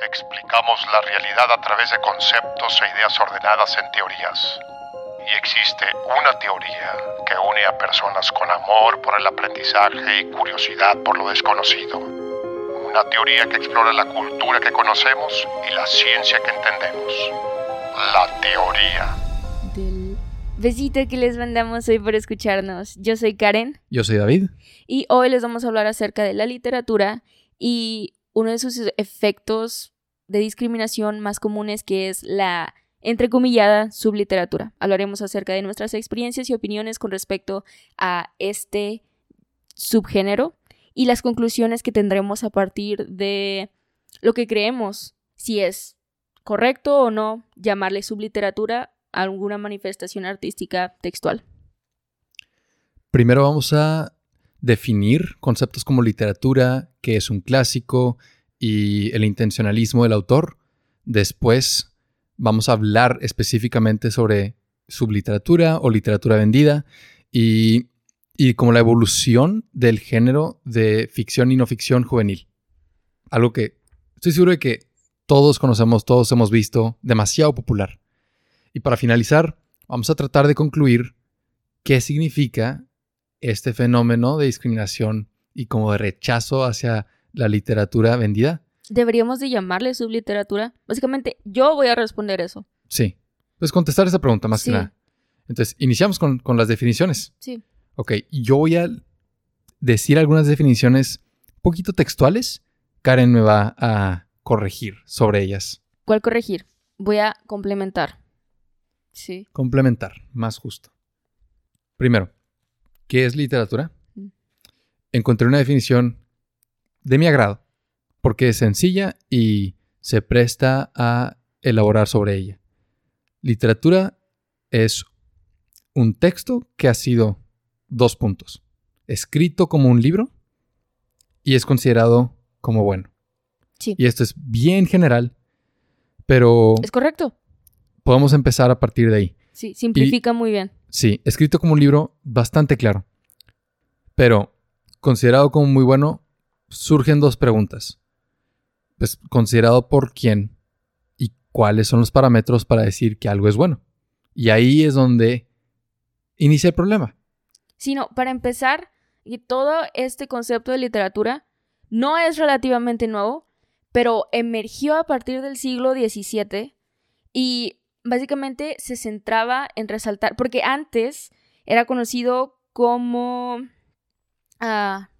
Explicamos la realidad a través de conceptos e ideas ordenadas en teorías. Y existe una teoría que une a personas con amor por el aprendizaje y curiosidad por lo desconocido. Una teoría que explora la cultura que conocemos y la ciencia que entendemos. La teoría. Del besito que les mandamos hoy por escucharnos. Yo soy Karen Yo soy David. y hoy les vamos a hablar acerca de la literatura y uno de sus efectos de discriminación más comunes que es la entrecomillada subliteratura. Hablaremos acerca de nuestras experiencias y opiniones con respecto a este subgénero y las conclusiones que tendremos a partir de lo que creemos, si es correcto o no llamarle subliteratura a alguna manifestación artística textual. Primero vamos a definir conceptos como literatura, qué es un clásico y el intencionalismo del autor. Después vamos a hablar específicamente sobre subliteratura o literatura vendida y, y como la evolución del género de ficción y no ficción juvenil. Algo que estoy seguro de que todos conocemos, todos hemos visto, demasiado popular. Y para finalizar, vamos a tratar de concluir qué significa este fenómeno de discriminación y como de rechazo hacia la literatura vendida. ¿Deberíamos de llamarle subliteratura? Básicamente, yo voy a responder eso. Sí. Pues contestar esa pregunta más Sí. que nada. Entonces, iniciamos con, con las definiciones. Sí. Ok, yo voy a decir algunas definiciones poquito textuales. Karen me va a corregir sobre ellas. ¿Cuál corregir? Voy a complementar. Sí. Complementar, más justo. Primero, ¿qué es literatura? Mm. Encontré una definición de mi agrado, porque es sencilla y se presta a elaborar sobre ella. Literatura es un texto que ha sido dos puntos, escrito como un libro y es considerado como bueno. Sí. Y esto es bien general, pero ¿Es correcto? podemos empezar a partir de ahí. Sí, simplifica muy bien. Sí, escrito como un libro bastante claro. Pero, considerado como muy bueno, surgen dos preguntas. Pues, considerado por quién y cuáles son los parámetros para decir que algo es bueno. Y ahí es donde inicia el problema. Sino, para empezar, y todo este concepto de literatura no es relativamente nuevo, pero emergió a partir del siglo XVII y básicamente se centraba en resaltar, porque antes era conocido como ah,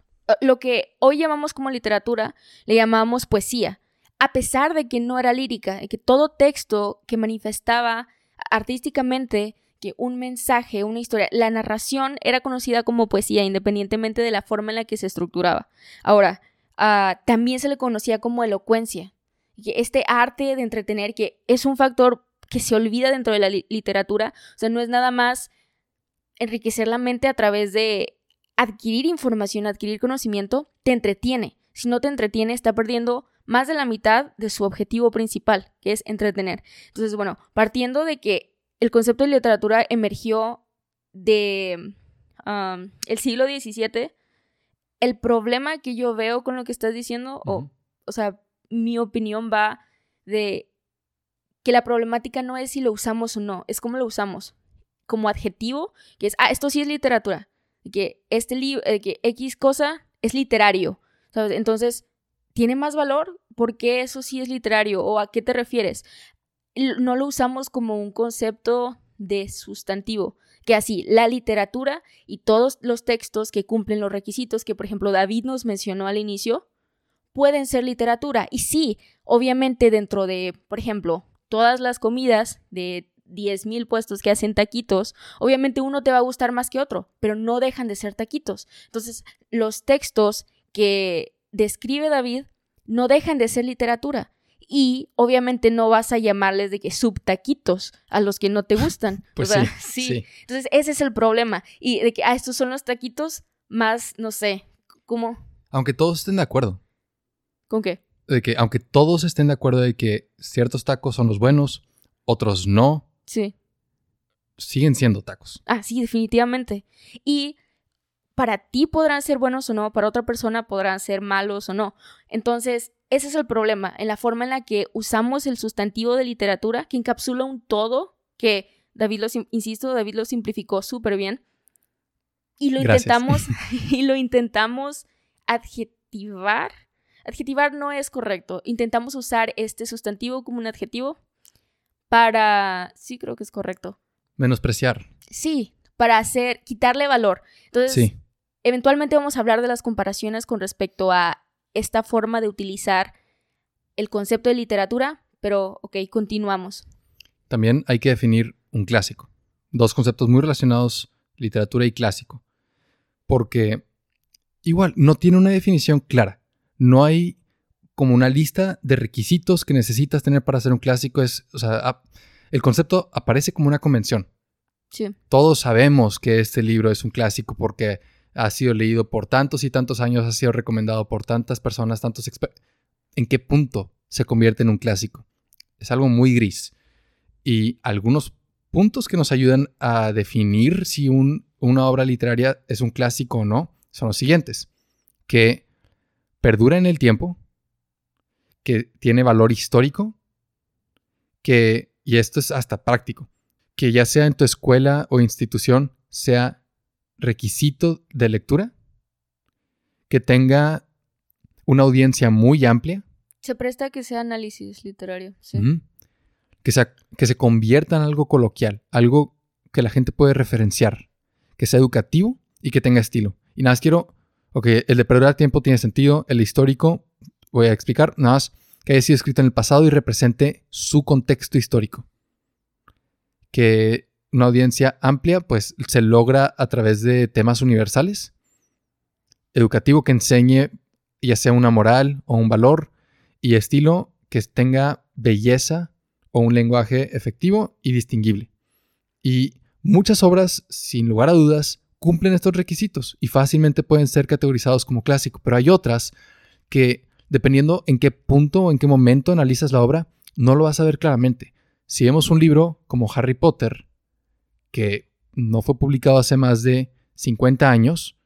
lo que hoy llamamos como literatura, le llamábamos poesía, a pesar de que no era lírica, de que todo texto que manifestaba artísticamente que un mensaje, una historia, la narración era conocida como poesía independientemente de la forma en la que se estructuraba. Ahora, ah, también se le conocía como elocuencia, este arte de entretener que es un factor que se olvida dentro de la li- literatura, o sea, no es nada más enriquecer la mente a través de adquirir información, adquirir conocimiento, te entretiene. Si no te entretiene, está perdiendo más de la mitad de su objetivo principal, que es entretener. Entonces, bueno, partiendo de que el concepto de literatura emergió de um, el siglo XVII, el problema que yo veo con lo que estás diciendo, o, o sea, mi opinión va de que la problemática no es si lo usamos o no, es cómo lo usamos. Como adjetivo, que es, ah, esto sí es literatura, que este libro, que X cosa es literario, ¿sabes? Entonces, ¿tiene más valor? ¿Por qué eso sí es literario? ¿O a qué te refieres? No lo usamos como un concepto de sustantivo, que así, la literatura y todos los textos que cumplen los requisitos que, por ejemplo, David nos mencionó al inicio, pueden ser literatura. Y sí, obviamente dentro de, por ejemplo, todas las comidas de 10.000 puestos que hacen taquitos, obviamente uno te va a gustar más que otro, pero no dejan de ser taquitos. Entonces, los textos que describe David no dejan de ser literatura. Y obviamente no vas a llamarles de que subtaquitos a los que no te gustan. Pues sea, sí, sí. Entonces, ese es el problema. Y de que, ah, estos son los taquitos más, no sé, ¿cómo? Aunque todos estén de acuerdo. ¿Con qué? De que, aunque todos estén de acuerdo de que ciertos tacos son los buenos, otros no, Sí. siguen siendo tacos. Ah, sí, definitivamente. Y para ti podrán ser buenos o no, para otra persona podrán ser malos o no. Entonces, ese es el problema, en la forma en la que usamos el sustantivo de literatura, que encapsula un todo, que David lo, insisto, David lo simplificó súper bien, y lo intentamos, y lo intentamos adjetivar. Adjetivar no es correcto. Intentamos usar este sustantivo como un adjetivo para. Sí, creo que es correcto. Menospreciar. Sí, para hacer. quitarle valor. Entonces, eventualmente vamos a hablar de las comparaciones con respecto a esta forma de utilizar el concepto de literatura, pero ok, continuamos. También hay que definir un clásico. Dos conceptos muy relacionados, literatura y clásico. Porque igual, no tiene una definición clara. No hay como una lista de requisitos que necesitas tener para hacer un clásico. Es, o sea, el concepto aparece como una convención. Sí. Todos sabemos que este libro es un clásico porque ha sido leído por tantos y tantos años, ha sido recomendado por tantas personas, tantos expertos. ¿En qué punto se convierte en un clásico? Es algo muy gris. Y algunos puntos que nos ayudan a definir si una obra literaria es un clásico o no son los siguientes. Que perdura en el tiempo, que tiene valor histórico, que, y esto es hasta práctico, que ya sea en tu escuela o institución sea requisito de lectura, que tenga una audiencia muy amplia. Se presta que sea análisis literario, sí. que, sea, que se convierta en algo coloquial, algo que la gente puede referenciar, que sea educativo y que tenga estilo. Y nada más quiero, ok, el de perder tiempo tiene sentido, el histórico, voy a explicar, nada más que haya sido escrito en el pasado y represente su contexto histórico. Que una audiencia amplia, pues se logra a través de temas universales. Educativo que enseñe ya sea una moral o un valor. Y estilo que tenga belleza o un lenguaje efectivo y distinguible. Y muchas obras, sin lugar a dudas, cumplen estos requisitos y fácilmente pueden ser categorizados como clásico, pero hay otras que, dependiendo en qué punto o en qué momento analizas la obra, no lo vas a ver claramente. Si vemos un libro como Harry Potter, que no fue publicado hace más de 50 años,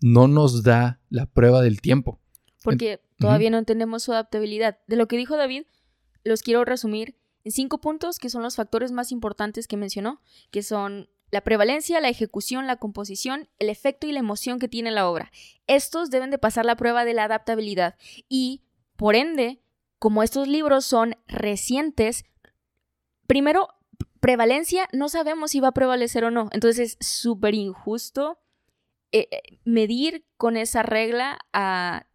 no nos da la prueba del tiempo. Porque todavía no entendemos su adaptabilidad. De lo que dijo David, los quiero resumir en cinco puntos que son los factores más importantes que mencionó, que son la prevalencia, la ejecución, la composición, el efecto y la emoción que tiene la obra. Estos deben de pasar la prueba de la adaptabilidad y, por ende, como estos libros son recientes, primero, prevalencia, no sabemos si va a prevalecer o no. Entonces es súper injusto eh, eh, medir con esa regla a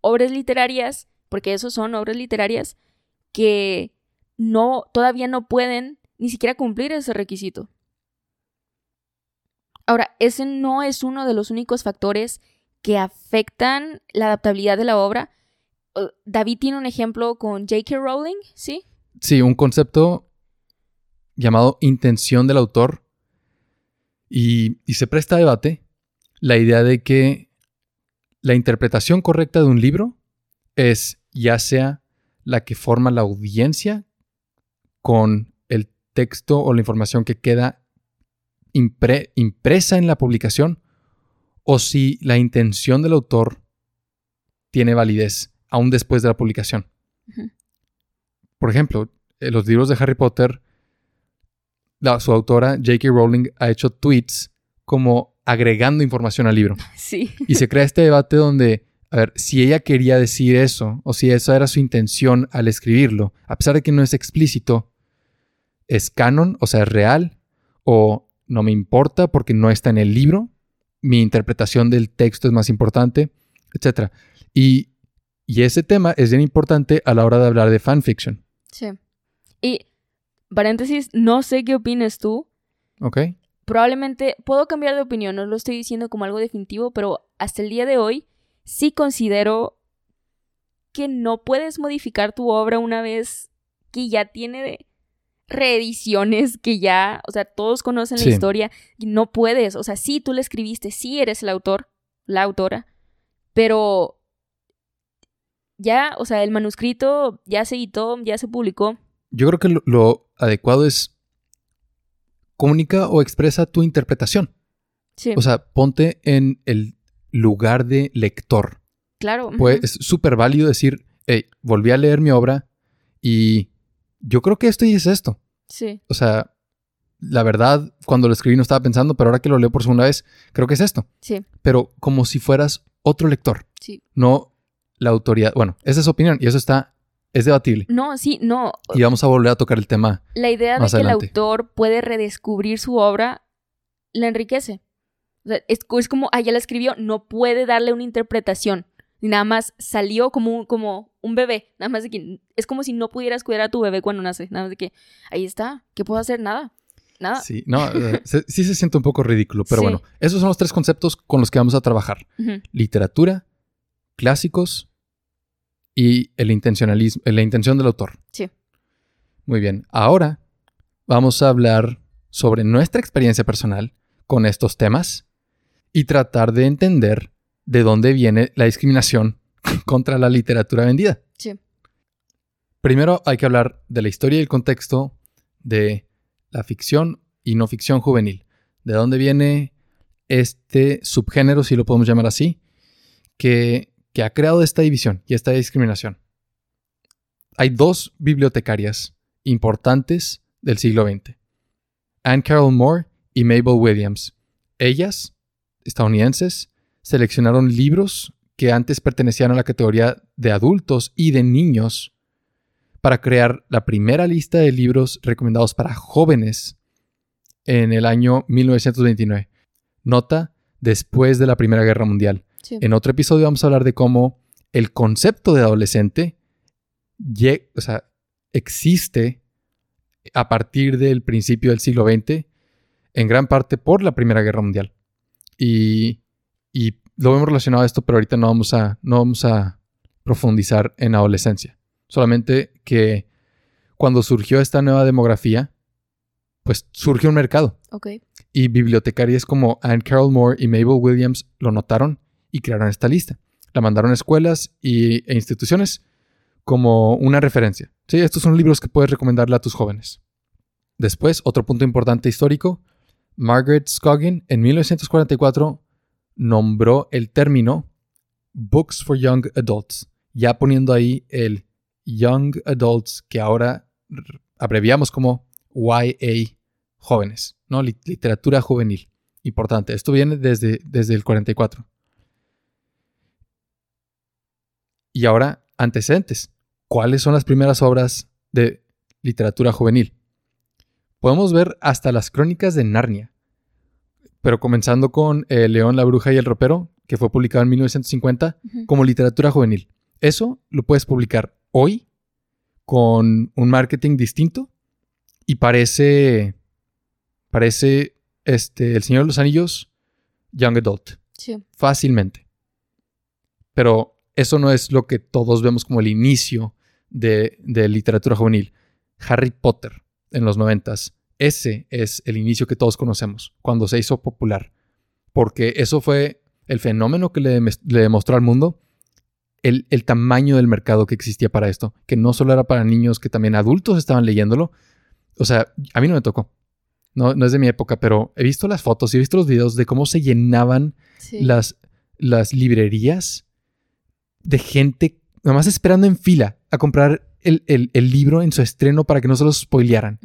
obras literarias, porque esos son obras literarias, que no, todavía no pueden ni siquiera cumplir ese requisito. Ahora, ese no es uno de los únicos factores que afectan la adaptabilidad de la obra. David tiene un ejemplo con J.K. Rowling, ¿sí? Sí, un concepto llamado intención del autor. Y, y, se presta a debate la idea de que la interpretación correcta de un libro es ya sea la que forma la audiencia con el texto o la información que queda impresa en la publicación o si la intención del autor tiene validez aún después de la publicación. Por ejemplo, en los libros de Harry Potter, su autora J.K. Rowling ha hecho tweets como agregando información al libro. Sí. Y se crea este debate donde, a ver, si ella quería decir eso o si esa era su intención al escribirlo, a pesar de que no es explícito, ¿es canon? O sea, ¿es real? ¿O no me importa porque no está en el libro, mi interpretación del texto es más importante, etc. Y, ese tema es bien importante a la hora de hablar de fanfiction. Sí. Y, paréntesis, no sé qué opines tú. Ok. Probablemente puedo cambiar de opinión, no lo estoy diciendo como algo definitivo, pero hasta el día de hoy sí considero que no puedes modificar tu obra una vez que ya tiene reediciones que ya, o sea, todos conocen la historia y no puedes, o sea, sí, tú la escribiste, sí eres el autor, la autora, pero ya, o sea, el manuscrito ya se editó, ya se publicó. Yo creo que lo, adecuado es comunica o expresa tu interpretación. Sí, O sea, ponte en el lugar de lector. claro. Pues es súper válido decir, hey, volví a leer mi obra y yo creo que esto y es esto. Sí, O sea, la verdad, cuando lo escribí no estaba pensando, pero ahora que lo leo por segunda vez, creo que es esto. sí, Pero como si fueras otro lector, sí. no la autoridad. Bueno, esa es su opinión y eso está, es debatible. No, sí, no. Y vamos a volver a tocar el tema. La idea de que adelante. el autor puede redescubrir su obra la enriquece. O sea, es, es como, ah, ya la escribió, no puede darle una interpretación. Y nada más salió como un, como un bebé. Nada más de que es como si no pudieras cuidar a tu bebé cuando nace. Nada más de que ahí está. ¿Qué puedo hacer? Nada. Nada. Sí, no, eh, se- sí se siente un poco ridículo, pero Sí. bueno, esos son los tres conceptos con los que vamos a trabajar. Literatura, clásicos y el intencionalismo, la intención del autor. Sí. Muy bien, ahora vamos a hablar sobre nuestra experiencia personal con estos temas y tratar de entender de dónde viene la discriminación contra la literatura vendida. Sí. Primero hay que hablar de la historia y el contexto de la ficción y no ficción juvenil. ¿De dónde viene este subgénero, si lo podemos llamar así, que, que ha creado esta división y esta discriminación? Hay dos bibliotecarias importantes del siglo XX. Anne Carroll Moore y Mabel Williams. Ellas, estadounidenses, seleccionaron libros que antes pertenecían a la categoría de adultos y de niños para crear la primera lista de libros recomendados para jóvenes en el año 1929. Nota, después de la Primera Guerra Mundial. Sí. En otro episodio vamos a hablar de cómo el concepto de adolescente o sea, existe a partir del principio del siglo XX, en gran parte por la Primera Guerra Mundial. Y, y lo hemos relacionado a esto, pero ahorita no vamos a, no vamos a profundizar en adolescencia. Solamente que cuando surgió esta nueva demografía, pues surgió un mercado. Y bibliotecarias como Anne Carroll Moore y Mabel Williams lo notaron y crearon esta lista. La mandaron a escuelas y, e instituciones como una referencia. Sí, estos son libros que puedes recomendarle a tus jóvenes. Después, otro punto importante histórico, Margaret Scoggin en 1944 nombró el término Books for Young Adults, ya poniendo ahí el Young Adults que ahora abreviamos como YA jóvenes, ¿no? Lit- literatura juvenil. Importante. Esto viene desde, desde el 44. Y ahora, antecedentes. ¿Cuáles son las primeras obras de literatura juvenil? Podemos ver hasta las crónicas de Narnia. Pero comenzando con El León, la Bruja y el Ropero, que fue publicado en 1950, Ujú. como literatura juvenil. Eso lo puedes publicar hoy con un marketing distinto y parece parece este El Señor de los Anillos young adult Sí. fácilmente. Pero eso no es lo que todos vemos como el inicio de, de literatura juvenil. Harry Potter en los noventas. Ese es el inicio que todos conocemos, cuando se hizo popular. Porque eso fue el fenómeno que le, demostró al mundo el, el tamaño del mercado que existía para esto. Que no solo era para niños, que también adultos estaban leyéndolo. O sea, a mí no me tocó. No, no es de mi época, pero he visto las fotos y he visto los videos de cómo se llenaban Sí. las, las librerías de gente nomás esperando en fila a comprar el, el- el libro en su estreno para que no se los spoilearan.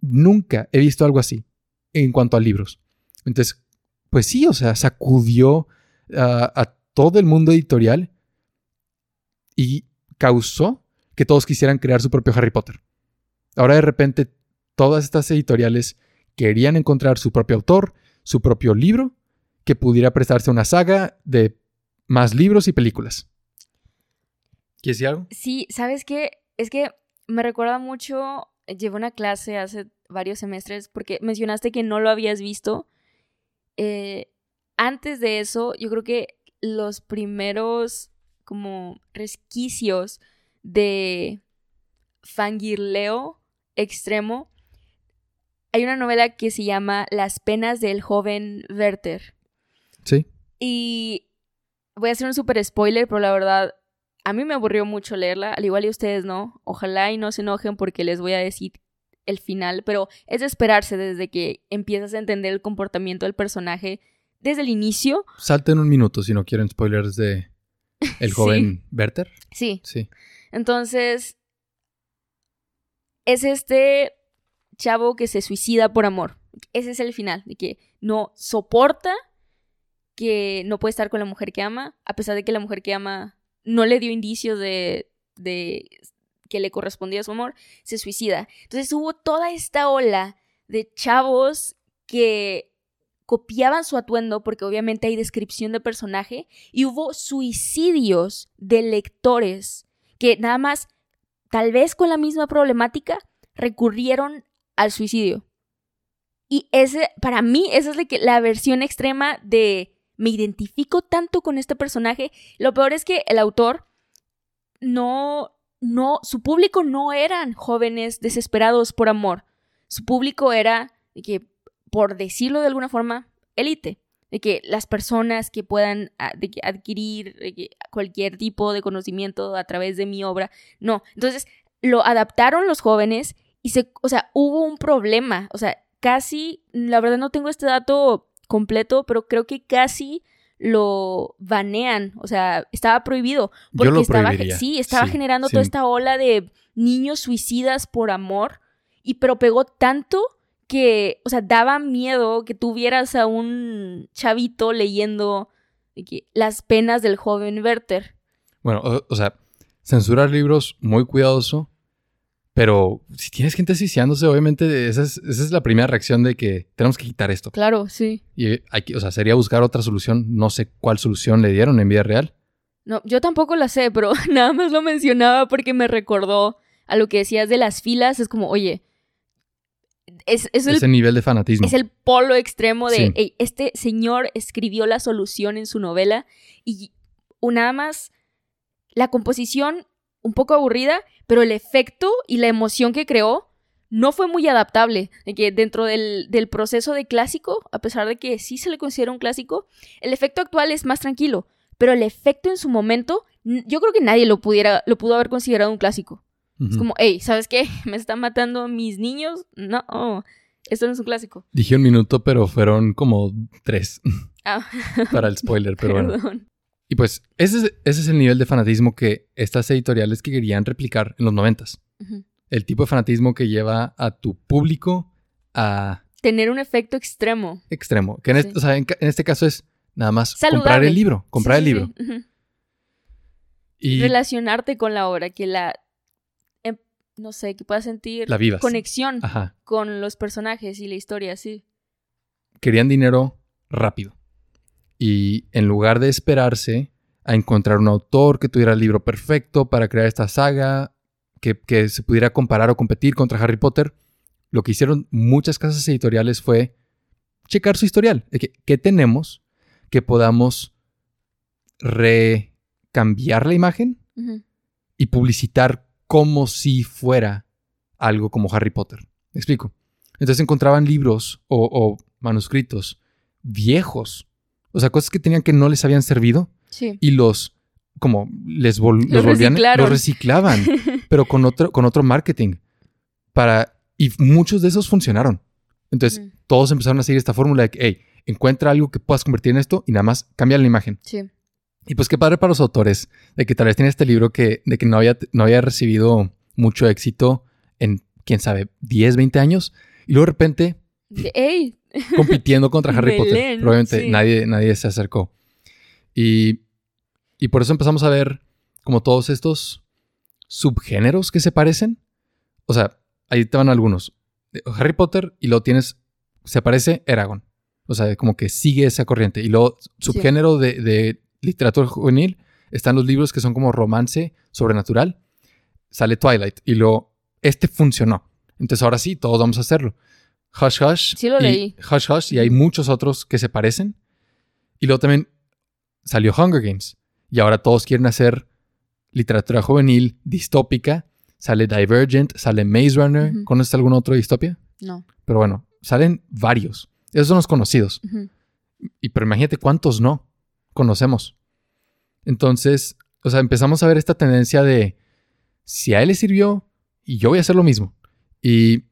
Nunca he visto algo así en cuanto a libros. Entonces, pues sí, o sea, sacudió a, todo el mundo editorial y causó que todos quisieran crear su propio Harry Potter. Ahora de repente todas estas editoriales querían encontrar su propio autor, su propio libro, que pudiera prestarse una saga de más libros y películas. ¿Quieres decir algo? Sí, ¿sabes qué? Es que me recuerda mucho, llevé una clase hace varios semestres porque mencionaste que no lo habías visto. Eh, antes de eso, yo creo que los primeros como resquicios de fangirleo extremo, hay una novela que se llama Las penas del joven Werther. Sí. Y voy a hacer un super spoiler, pero la verdad, a mí me aburrió mucho leerla, al igual y ustedes no. Ojalá y no se enojen porque les voy a decir el final, pero es de esperarse desde que empiezas a entender el comportamiento del personaje desde el inicio. Salten un minuto si no quieren spoilers de el Sí. joven Werther. Sí. Sí. Entonces, es este chavo que se suicida por amor. Ese es el final, de que no soporta que no puede estar con la mujer que ama, a pesar de que la mujer que ama no le dio indicios de, que le correspondía su amor, se suicida. Entonces hubo toda esta ola de chavos que copiaban su atuendo porque obviamente hay descripción de personaje y hubo suicidios de lectores que nada más, tal vez con la misma problemática, recurrieron al suicidio. Y ese, para mí, esa es la, la versión extrema de me identifico tanto con este personaje. Lo peor es que el autor no, no, su público no eran jóvenes desesperados por amor. Su público era, de que, por decirlo de alguna forma, élite. De que las personas que puedan ah, adquirir cualquier tipo de conocimiento a través de mi obra. No. Entonces, lo adaptaron los jóvenes y se, o sea, hubo un problema. O sea, casi, la verdad no tengo este dato completo, pero creo que casi lo banean, o sea, estaba prohibido Yo porque lo estaba sí, estaba Sí, generando sí. toda esta ola de niños suicidas por amor y pero pegó tanto que, o sea, daba miedo que tuvieras a un chavito leyendo las penas del joven Werther. Bueno, o, o sea, censurar libros muy cuidadoso, pero si tienes gente suicidándose, obviamente esa es, esa es la primera reacción de que tenemos que quitar esto. Claro, sí. Y hay que, o sea, sería buscar otra solución. No sé cuál solución le dieron en vida real. No, yo tampoco la sé, pero nada más lo mencionaba porque me recordó a lo que decías de las filas. Es como, oye, es, es el Ese nivel de fanatismo. Es el polo extremo de, Sí. "Ey, este señor escribió la solución en su novela y nada más la composición un poco aburrida, pero el efecto y la emoción que creó no fue muy adaptable. De que dentro del, del proceso de clásico, a pesar de que sí se le considera un clásico, el efecto actual es más tranquilo, pero el efecto en su momento, yo creo que nadie lo pudiera, lo pudo haber considerado un clásico. Es como, hey, ¿sabes qué? ¿Me están matando mis niños? No, esto no es un clásico. Dije un minuto, pero fueron como tres Ah, para el spoiler, pero bueno. Y pues ese es, ese es el nivel de fanatismo que estas editoriales que querían replicar en los noventas. El tipo de fanatismo que lleva a tu público a Tener un efecto extremo. extremo. Que en, este, Sí. o sea, en, este caso es nada más Saludable. comprar el libro, comprar Sí, el libro. sí. Y Relacionarte con la obra, que la, em, no sé, que puedas sentir la vivas. conexión Ajá. con los personajes y la historia, sí. Querían dinero rápido. Y en lugar de esperarse a encontrar un autor que tuviera el libro perfecto para crear esta saga, que, que se pudiera comparar o competir contra Harry Potter, lo que hicieron muchas casas editoriales fue checar su historial. Que, ¿Qué tenemos que podamos recambiar la imagen y publicitar como si fuera algo como Harry Potter. ¿Me explico? Entonces encontraban libros o, o manuscritos viejos, o sea, cosas que tenían que no les habían servido Sí. y los como les vol- Los los volvían los reciclaban, pero con otro con otro marketing para y muchos de esos funcionaron. Entonces, todos empezaron a seguir esta fórmula de que, hey, encuentra algo que puedas convertir en esto y nada más cambia la imagen. Sí. Y pues qué padre para los autores de que tal vez tiene este libro que, de que no había, no había recibido mucho éxito en, quién sabe, 10, 20 años. Y luego de repente ¡Ey! Compitiendo contra Harry Potter. Belén, Probablemente sí. nadie, nadie se acercó. Y, y por eso empezamos a ver como todos estos subgéneros que se parecen. O sea, ahí te van algunos. Harry Potter y luego tienes, se parece Eragon. O sea, como que sigue esa corriente. Y luego subgénero de, de literatura juvenil están los libros que son como romance sobrenatural. Sale Twilight. Y luego, este funcionó. Entonces ahora sí, todos vamos a hacerlo. Hush Hush. Sí lo y leí. Hush Hush. Y hay muchos otros que se parecen. Y luego también salió Hunger Games. Y ahora todos quieren hacer literatura juvenil distópica. Sale Divergent, sale Maze Runner. ¿Conoces algún otro de distopia? No. Pero bueno, salen varios. Esos son los conocidos. Y pero imagínate cuántos no conocemos. Entonces, o sea, empezamos a ver esta tendencia de si a él le sirvió y yo voy a hacer lo mismo. Y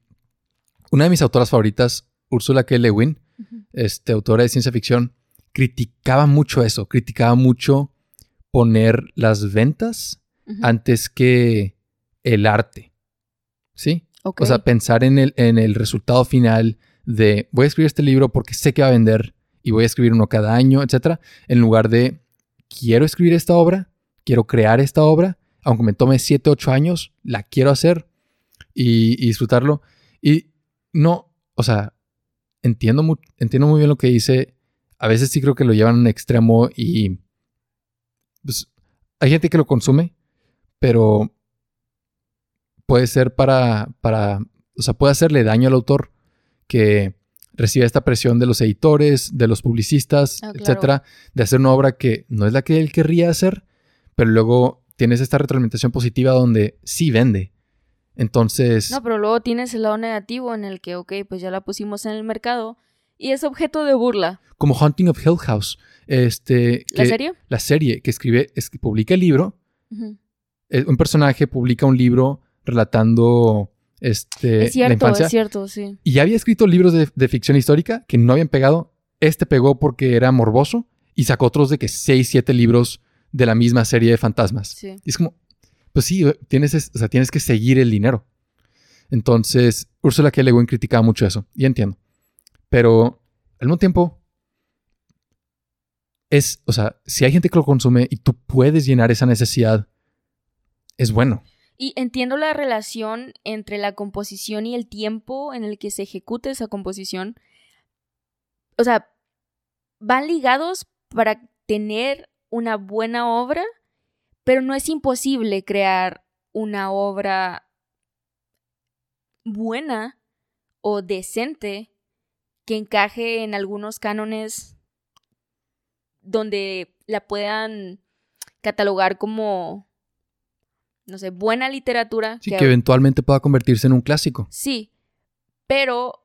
Una de mis autoras favoritas, Ursula K. Le Guin, Ujú. este, autora de ciencia ficción, criticaba mucho eso, criticaba mucho poner las ventas antes que el arte. ¿Sí? O sea, pensar en el, en el resultado final de voy a escribir este libro porque sé que va a vender y voy a escribir uno cada año, etcétera, en lugar de quiero escribir esta obra, quiero crear esta obra, aunque me tome 7, 8 años, la quiero hacer y, y disfrutarlo. Y no, o sea, entiendo, mu- entiendo muy bien lo que dice. A veces sí creo que lo llevan a un extremo y pues, hay gente que lo consume, pero puede ser para, para, o sea, puede hacerle daño al autor que recibe esta presión de los editores, de los publicistas, Ah, claro. etcétera, de hacer una obra que no es la que él querría hacer, pero luego tienes esta retroalimentación positiva donde sí vende. Entonces, No, pero luego tienes el lado negativo en el que, ok, pues ya la pusimos en el mercado y es objeto de burla. como Haunting of Hill House, este, ¿La serie? la serie que escribe, es que publica el libro, eh, un personaje publica un libro relatando este, es cierto, la infancia. es cierto, sí. Y ya había escrito libros de, de ficción histórica que no habían pegado. Este pegó porque era morboso y sacó otros de que 6, 7 libros de la misma serie de fantasmas. Sí. Y es como, pues sí, tienes, es- o sea, tienes que seguir el dinero. Entonces, Ursula K. Le Guin criticaba mucho eso, y entiendo. Pero al mismo tiempo, es, o sea, si hay gente que lo consume y tú puedes llenar esa necesidad, es bueno. Y entiendo la relación entre la composición y el tiempo en el que se ejecuta esa composición. O sea, van ligados para tener una buena obra, pero no es imposible crear una obra buena o decente que encaje en algunos cánones donde la puedan catalogar como, no sé, buena literatura. Sí, que eventualmente pueda convertirse en un clásico. Sí, pero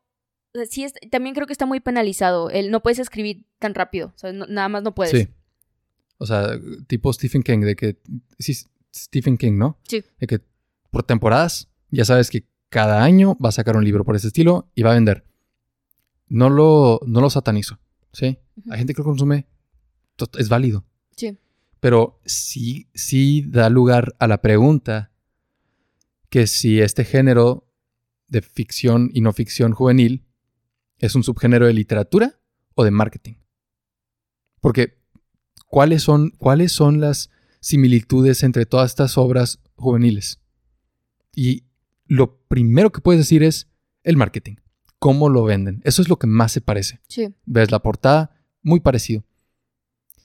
sí es- también creo que está muy penalizado. El no puedes escribir tan rápido, o sea, no- nada más no puedes. Sí. O sea, tipo Stephen King, de que. Sí, Stephen King, ¿no? Sí. De que por temporadas, ya sabes que cada año va a sacar un libro por ese estilo y va a vender. No lo, no lo satanizo, ¿sí? Ujú. Hay gente que lo consume, es válido. Sí. Pero sí, sí da lugar a la pregunta que si este género de ficción y no ficción juvenil es un subgénero de literatura o de marketing. Porque, ¿cuáles son, cuáles son las similitudes entre todas estas obras juveniles? Y lo primero que puedes decir es el marketing. ¿Cómo lo venden? Eso es lo que más se parece. Sí. Ves la portada, muy parecido.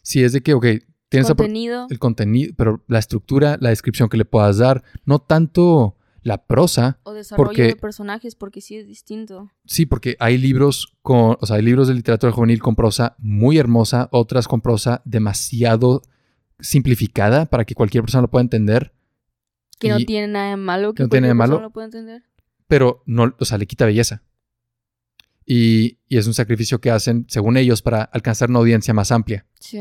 Si es de que, ok, tienes Contenido. el contenido, pero la estructura, la descripción que le puedas dar, no tanto la prosa, O desarrollo porque- de personajes, porque sí es distinto. sí, porque hay libros con, o sea, hay libros de literatura juvenil con prosa muy hermosa, otras con prosa demasiado simplificada para que cualquier persona lo pueda entender, Que no tiene nada de malo. Que no tiene nada de malo. lo puede entender. pero no, o sea, le quita belleza. Y, y es un sacrificio que hacen, según ellos, para alcanzar una audiencia más amplia. Sí.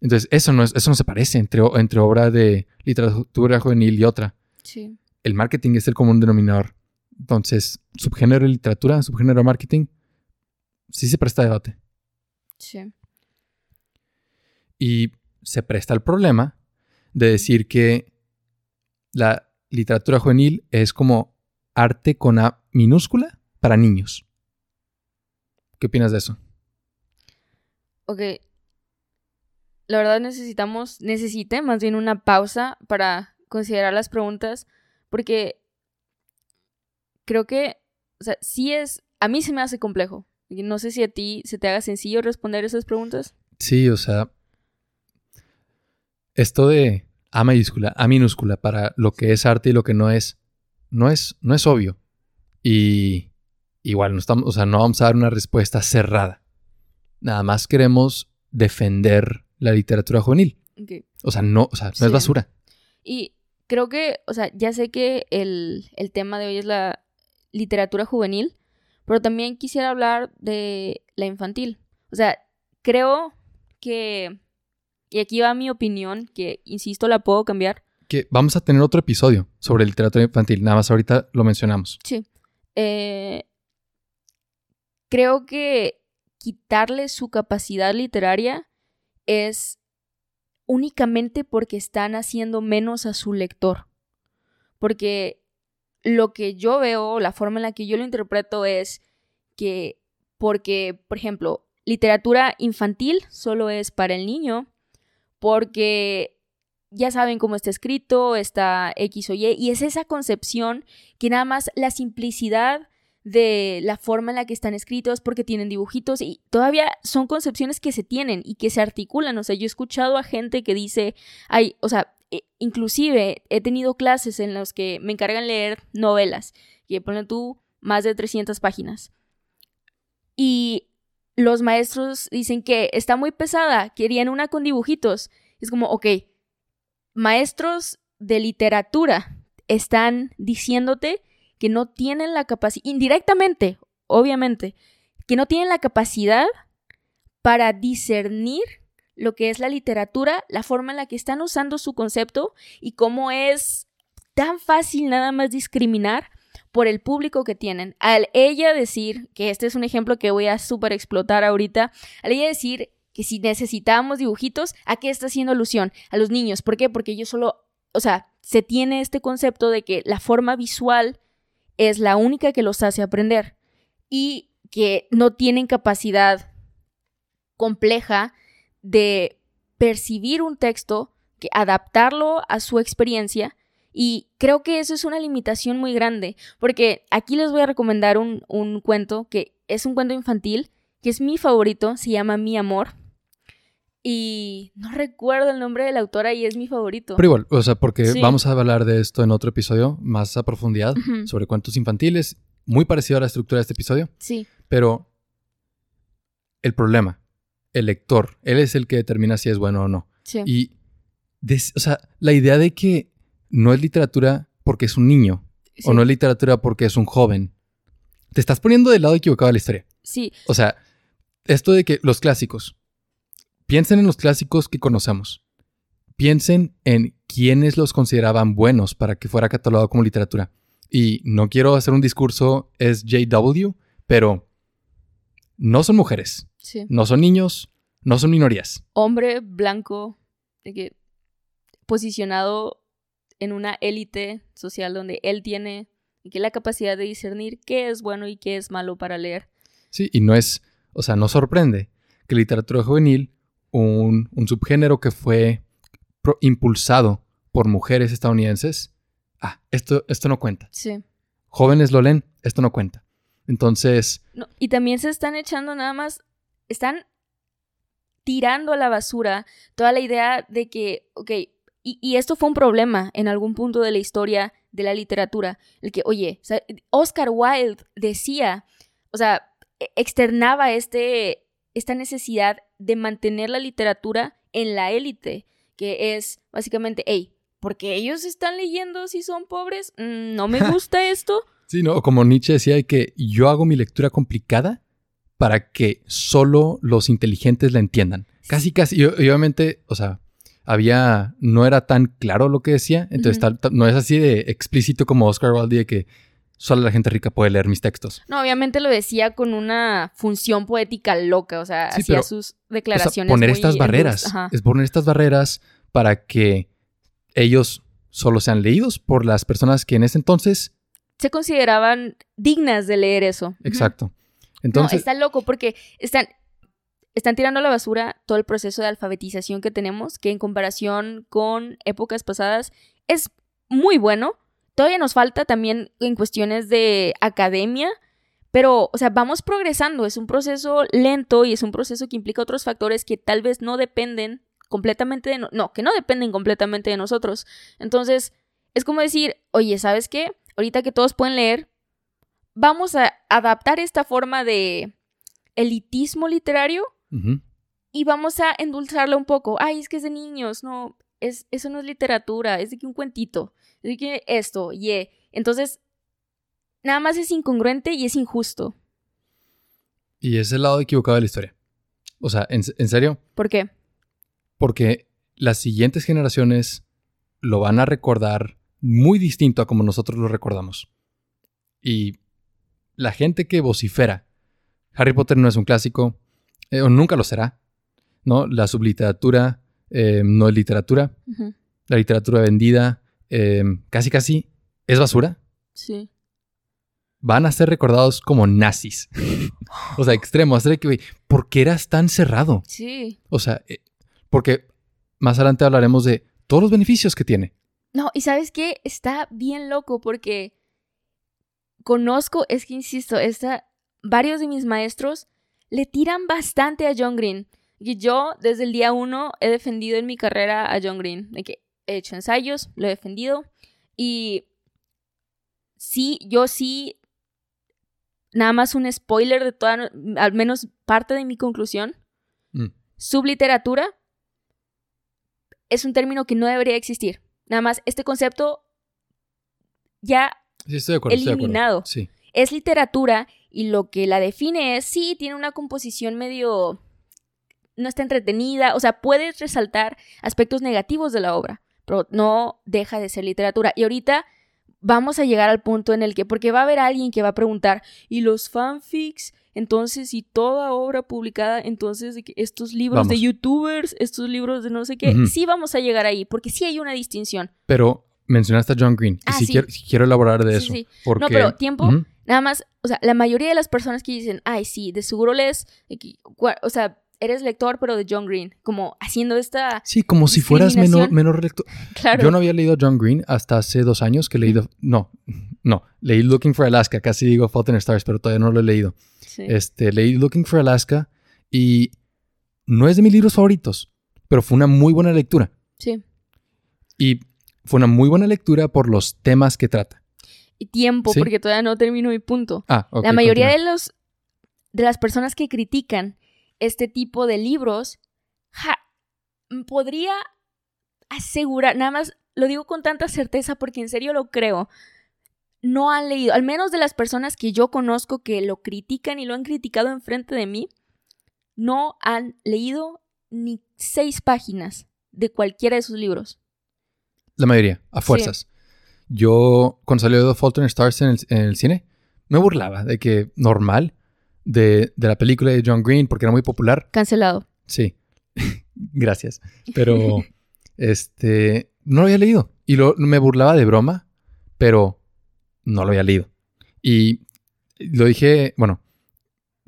Entonces, eso no, es, eso no se parece entre, entre obra de literatura juvenil y otra. Sí. El marketing es el común denominador. Entonces, subgénero de literatura, subgénero de marketing, sí se presta a debate. Sí. Y se presta el problema de decir que la literatura juvenil es como arte con A minúscula para niños. ¿Qué opinas de eso? Ok. La verdad necesitamos, necesité más bien una pausa para considerar las preguntas, porque creo que, o sea, sí es, a mí se me hace complejo. No sé si a ti se te haga sencillo responder esas preguntas. Sí, o sea, esto de A mayúscula, A minúscula para lo que es arte y lo que no es, no es, no es obvio. Y igual, no, estamos, o sea, no vamos a dar una respuesta cerrada. Nada más queremos defender la literatura juvenil. O sea, no, o sea, no Sí. es basura. Y creo que, o sea, ya sé que el, el tema de hoy es la literatura juvenil, pero también quisiera hablar de la infantil. O sea, creo que, y aquí va mi opinión, que, insisto, la puedo cambiar. Que vamos a tener otro episodio sobre literatura infantil. Nada más ahorita lo mencionamos. Sí. Eh, creo que quitarle su capacidad literaria es únicamente porque están haciendo menos a su lector. Porque lo que yo veo, la forma en la que yo lo interpreto es que porque, por ejemplo, literatura infantil solo es para el niño, porque ya saben cómo está escrito, está X o Y, y es esa concepción que nada más la simplicidad de la forma en la que están escritos, porque tienen dibujitos y todavía son concepciones que se tienen y que se articulan. O sea, yo he escuchado a gente que dice, ay, o sea, e, inclusive he tenido clases en las que me encargan leer novelas, que ponen tú más de 300 páginas. Y los maestros dicen que está muy pesada, querían una con dibujitos. Es como, ok, maestros de literatura están diciéndote que no tienen la capacidad, indirectamente, obviamente, que no tienen la capacidad para discernir lo que es la literatura, la forma en la que están usando su concepto y cómo es tan fácil nada más discriminar por el público que tienen. Al ella decir, que este es un ejemplo que voy a súper explotar ahorita, al ella decir que si necesitamos dibujitos, ¿a qué está haciendo alusión? A los niños. ¿Por qué? Porque yo solo, o sea, se tiene este concepto de que la forma visual es la única que los hace aprender y que no tienen capacidad compleja de percibir un texto, que adaptarlo a su experiencia y creo que eso es una limitación muy grande, porque aquí les voy a recomendar un, un cuento que es un cuento infantil, que es mi favorito, se llama Mi Amor. Y no recuerdo el nombre de la autora y es mi favorito. Pero igual, o sea, porque vamos a hablar de esto en otro episodio más a profundidad sobre cuentos infantiles, muy parecido a la estructura de este episodio. Sí. Pero el problema, el lector, él es el que determina si es bueno o no. Sí. Y, o sea, la idea de que no es literatura porque es un niño o no es literatura porque es un joven, te estás poniendo del lado equivocado de la historia. Sí. O sea, esto de que los clásicos, Piensen en los clásicos que conocemos. Piensen en quiénes los consideraban buenos para que fuera catalogado como literatura. Y no quiero hacer un discurso SJW, pero no son mujeres. No son niños, no son minorías. Hombre blanco, posicionado en una élite social donde él tiene que la capacidad de discernir qué es bueno y qué es malo para leer. Sí, y no es, o sea, no sorprende que literatura juvenil un, subgénero que fue impulsado por mujeres estadounidenses, ah, esto, esto no cuenta. Sí. Jóvenes lo leen, esto no cuenta. Entonces... y también se están echando nada más, están tirando a la basura toda la idea de que, ok, y, y, esto fue un problema en algún punto de la historia de la literatura, el que, oye, Oscar Wilde decía, o sea, e, externaba este, esta necesidad de mantener la literatura en la élite, que es básicamente, hey, porque ellos están leyendo si son pobres, mm, no me gusta esto. Sí, no, como Nietzsche decía que yo hago mi lectura complicada para que solo los inteligentes la entiendan. Casi, casi, y, obviamente, o sea, había, no era tan claro lo que decía, entonces no es así de explícito como Oscar Wilde de que solo la gente rica puede leer mis textos. No, obviamente lo decía con una función poética loca, o sea, hacía sus declaraciones. poner estas barreras, es poner estas barreras para que ellos solo sean leídos por las personas que en ese entonces se consideraban dignas de leer eso. Exacto. Entonces, no, está loco porque están, están tirando a la basura todo el proceso de alfabetización que tenemos, que en comparación con épocas pasadas es muy bueno, Todavía nos falta también en cuestiones de academia, pero, o sea, vamos progresando. Es un proceso lento y es un proceso que implica otros factores que tal vez no dependen completamente de... No, que no dependen completamente de nosotros. Entonces, es como decir, oye, ¿sabes qué? Ahorita que todos pueden leer, vamos a adaptar esta forma de elitismo literario y vamos a endulzarla un poco. Ay, es que es de niños, no, es, eso no es literatura, es de que un cuentito. Así que esto, y entonces, nada más es incongruente y es injusto. Y es el lado equivocado de la historia. O sea, ¿en, serio? ¿Por qué? Porque las siguientes generaciones lo van a recordar muy distinto a como nosotros lo recordamos. Y la gente que vocifera Harry Potter no es un clásico, eh, o nunca lo será, ¿no? La subliteratura eh, no es literatura, la literatura vendida eh, casi casi es basura. Sí. Van a ser recordados como nazis. o sea, extremo. Hacer que, ¿por qué eras tan cerrado? Sí. O sea, eh, porque más adelante hablaremos de todos los beneficios que tiene. No, y sabes qué, está bien loco porque conozco, es que insisto, esta, varios de mis maestros le tiran bastante a John Green. Y yo desde el día uno he defendido en mi carrera a John Green. De que he hecho ensayos, lo he defendido. Y sí, yo sí, nada más un spoiler de toda, al menos parte de mi conclusión. Mm. Subliteratura es un término que no debería existir. Nada más, este concepto ya Sí, estoy de acuerdo. estoy de acuerdo. Eliminado. Sí. es literatura y lo que la define es, sí, tiene una composición medio... no está entretenida, o sea, puedes resaltar aspectos negativos de la obra, pero no deja de ser literatura. Y ahorita vamos a llegar al punto en el que, porque va a haber alguien que va a preguntar, ¿y los fanfics? Entonces, y toda obra publicada, entonces, estos libros de youtubers, estos libros de no sé qué, sí vamos a llegar ahí, porque sí hay una distinción. Pero mencionaste a John Green. Y Ah, sí, sí. Quiero, quiero elaborar de Sí, eso. sí. Porque, No, pero tiempo. Nada más, o sea, la mayoría de las personas que dicen, ay, sí, de seguro cua- o sea, eres lector, pero de John Green, como haciendo esta, Sí, como si fueras menor, menor lector. claro, Yo no había leído John Green hasta hace dos años que he leído. No, no. Leí Looking for Alaska. Casi digo Fault in Stars, pero todavía no lo he leído. Sí. Este, leí Looking for Alaska y no es de mis libros favoritos, pero fue una muy buena lectura. sí. Y fue una muy buena lectura por los temas que trata. Y tiempo, Sí. porque todavía no termino mi punto. Ah, ok. la mayoría continúa. de los, de las personas que critican este tipo de libros, ja, m- podría asegurar, nada más lo digo con tanta certeza porque en serio lo creo, no han leído, al menos de las personas que yo conozco que lo critican y lo han criticado enfrente de mí, no han leído ni seis páginas de cualquiera de sus libros. La mayoría, a fuerzas. Yo, cuando salió The Fault in Stars en el, en el cine, me burlaba de que normal de, de la película de John Green, porque era muy popular. Cancelado. Sí, gracias. Pero, este, no lo había leído. Y lo, me burlaba de broma, pero no lo había leído. Y lo dije, bueno,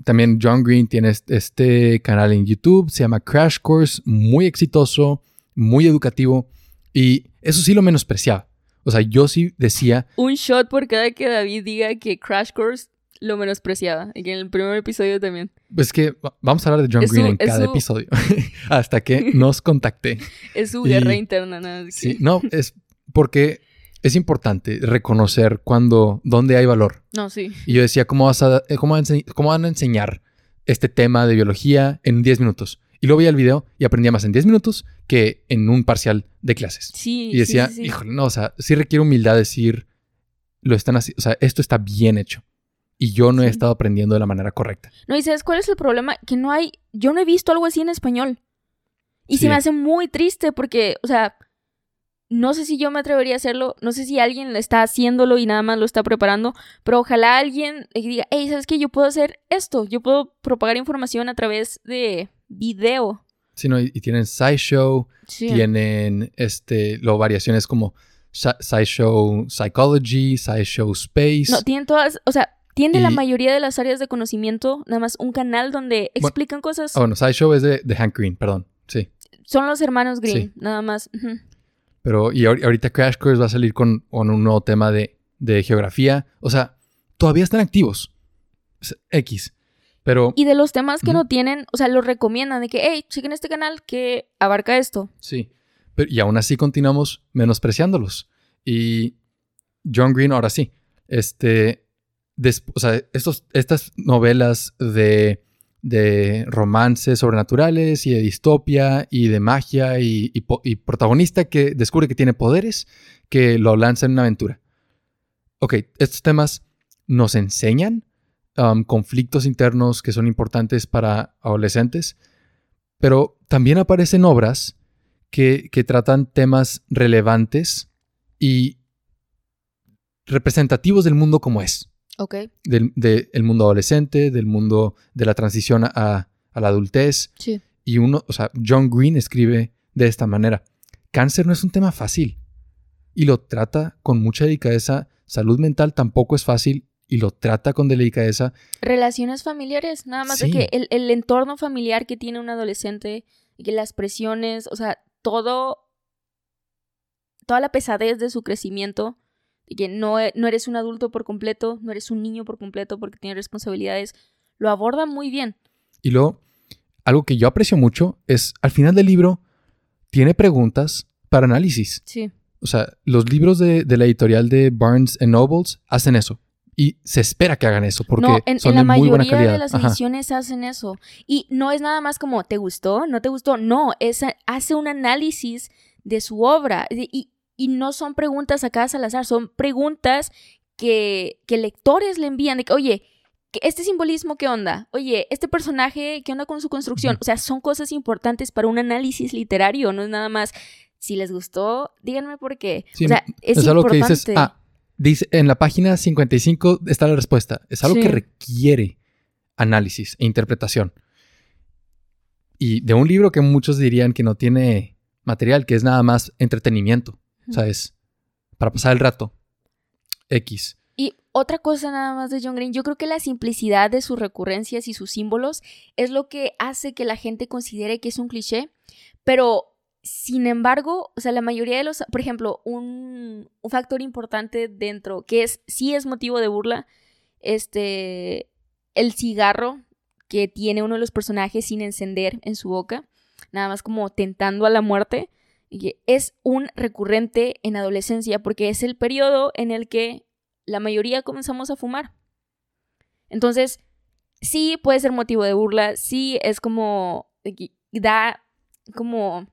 también John Green tiene este- este canal en YouTube, se llama Crash Course, muy exitoso, muy educativo. Y eso sí lo menospreciaba. O sea, yo sí decía, Un shot por cada que David diga que Crash Course lo menospreciaba. Y que en el primer episodio también. pues que va- vamos a hablar de John Es Green su- en cada su- episodio. Hasta que nos contacté. Es su Y- guerra interna, nada más Sí, no, es porque es importante reconocer cuando, dónde hay valor. No, sí. Y yo decía, ¿cómo, vas a, eh, cómo, van a ense- cómo van a enseñar este tema de biología en 10 minutos? Y luego veía el video y aprendía más en 10 minutos que en un parcial de clases. Sí. Y decía, sí, sí, sí. híjole, no, o sea, sí requiere humildad decir, lo están haciendo, o sea, esto está bien hecho. Y yo no he Sí. estado aprendiendo de la manera correcta. No, y ¿sabes cuál es el problema? Que no hay. Yo no he visto algo así en español. Y Sí. se me hace muy triste porque, o sea, no sé si yo me atrevería a hacerlo, no sé si alguien está haciéndolo y nada más lo está preparando, pero ojalá alguien diga, hey, ¿sabes qué? Yo puedo hacer esto, yo puedo propagar información a través de video. Sí, no, y, y tienen SciShow, Sí. tienen este, lo variaciones como Sci- SciShow Psychology, SciShow Space. No, tienen todas, o sea, tiene la mayoría de las áreas de conocimiento, nada más un canal donde Bueno, explican cosas. Ah, bueno, SciShow es de, de Hank Green, perdón. Sí. Son los hermanos Green, Sí. nada más. Pero, y ahor- ahorita Crash Course va a salir con, con un nuevo tema de, de geografía. O sea, todavía están activos. X. Pero, Y de los temas que Ujú. no tienen, o sea, los recomiendan de que, hey, chequen este canal que abarca esto. sí. Pero, y aún así continuamos menospreciándolos. Y John Green, ahora sí. Este. Estas novelas de, de romances sobrenaturales y de distopia y de magia y, y protagonista que descubre que tiene poderes que lo lanza en una aventura. Ok, estos temas nos enseñan um, conflictos internos que son importantes para adolescentes, pero también aparecen obras que, que tratan temas relevantes y representativos del mundo como es. Ok. del de el mundo adolescente, del mundo de la transición a, a la adultez. Sí. Y uno, o sea, John Green escribe de esta manera. Cáncer no es un tema fácil y lo trata con mucha delicadeza. Salud mental tampoco es fácil y lo trata con delicadeza. Relaciones familiares, nada más Sí. de que el, el entorno familiar que tiene un adolescente, que las presiones, o sea, todo, toda la pesadez de su crecimiento, que no, e- no eres un adulto por completo, no eres un niño por completo porque tienes responsabilidades, lo aborda muy bien. Y luego, algo que yo aprecio mucho es, al final del libro, tiene preguntas para análisis. Sí. O sea, los libros de, de la editorial de Barnes Nobles hacen eso. Y se espera que hagan eso porque no, en, son en la de muy buena mayoría calidad. de las Ajá. ediciones hacen eso. Y no es nada más como, ¿te gustó? ¿No te gustó? No, es, hace un análisis de su obra. Y, y- y no son preguntas sacadas al azar, son preguntas que, que lectores le envían de que, oye, ¿qué- este simbolismo, ¿qué onda? Oye, este personaje, ¿qué onda con su construcción? O sea, son cosas importantes para un análisis literario, no es nada más, si les gustó, díganme por qué. Sí, o sea, es, es algo que dices, ah, dice, en la página 55 está la respuesta. Es algo Sí. que requiere análisis e interpretación. Y de un libro que muchos dirían que no tiene material, que es nada más entretenimiento, Ujú. ¿sabes? Para pasar el rato. X. Y otra cosa nada más de John Green, yo creo que la simplicidad de sus recurrencias y sus símbolos es lo que hace que la gente considere que es un cliché, pero sin embargo, o sea, la mayoría de los, por ejemplo, un, un factor importante dentro, que es, sí es motivo de burla, este, el cigarro que tiene uno de los personajes sin encender en su boca, nada más como tentando a la muerte, es un recurrente en adolescencia porque es el periodo en el que la mayoría comenzamos a fumar. Entonces, sí puede ser motivo de burla, sí es como da como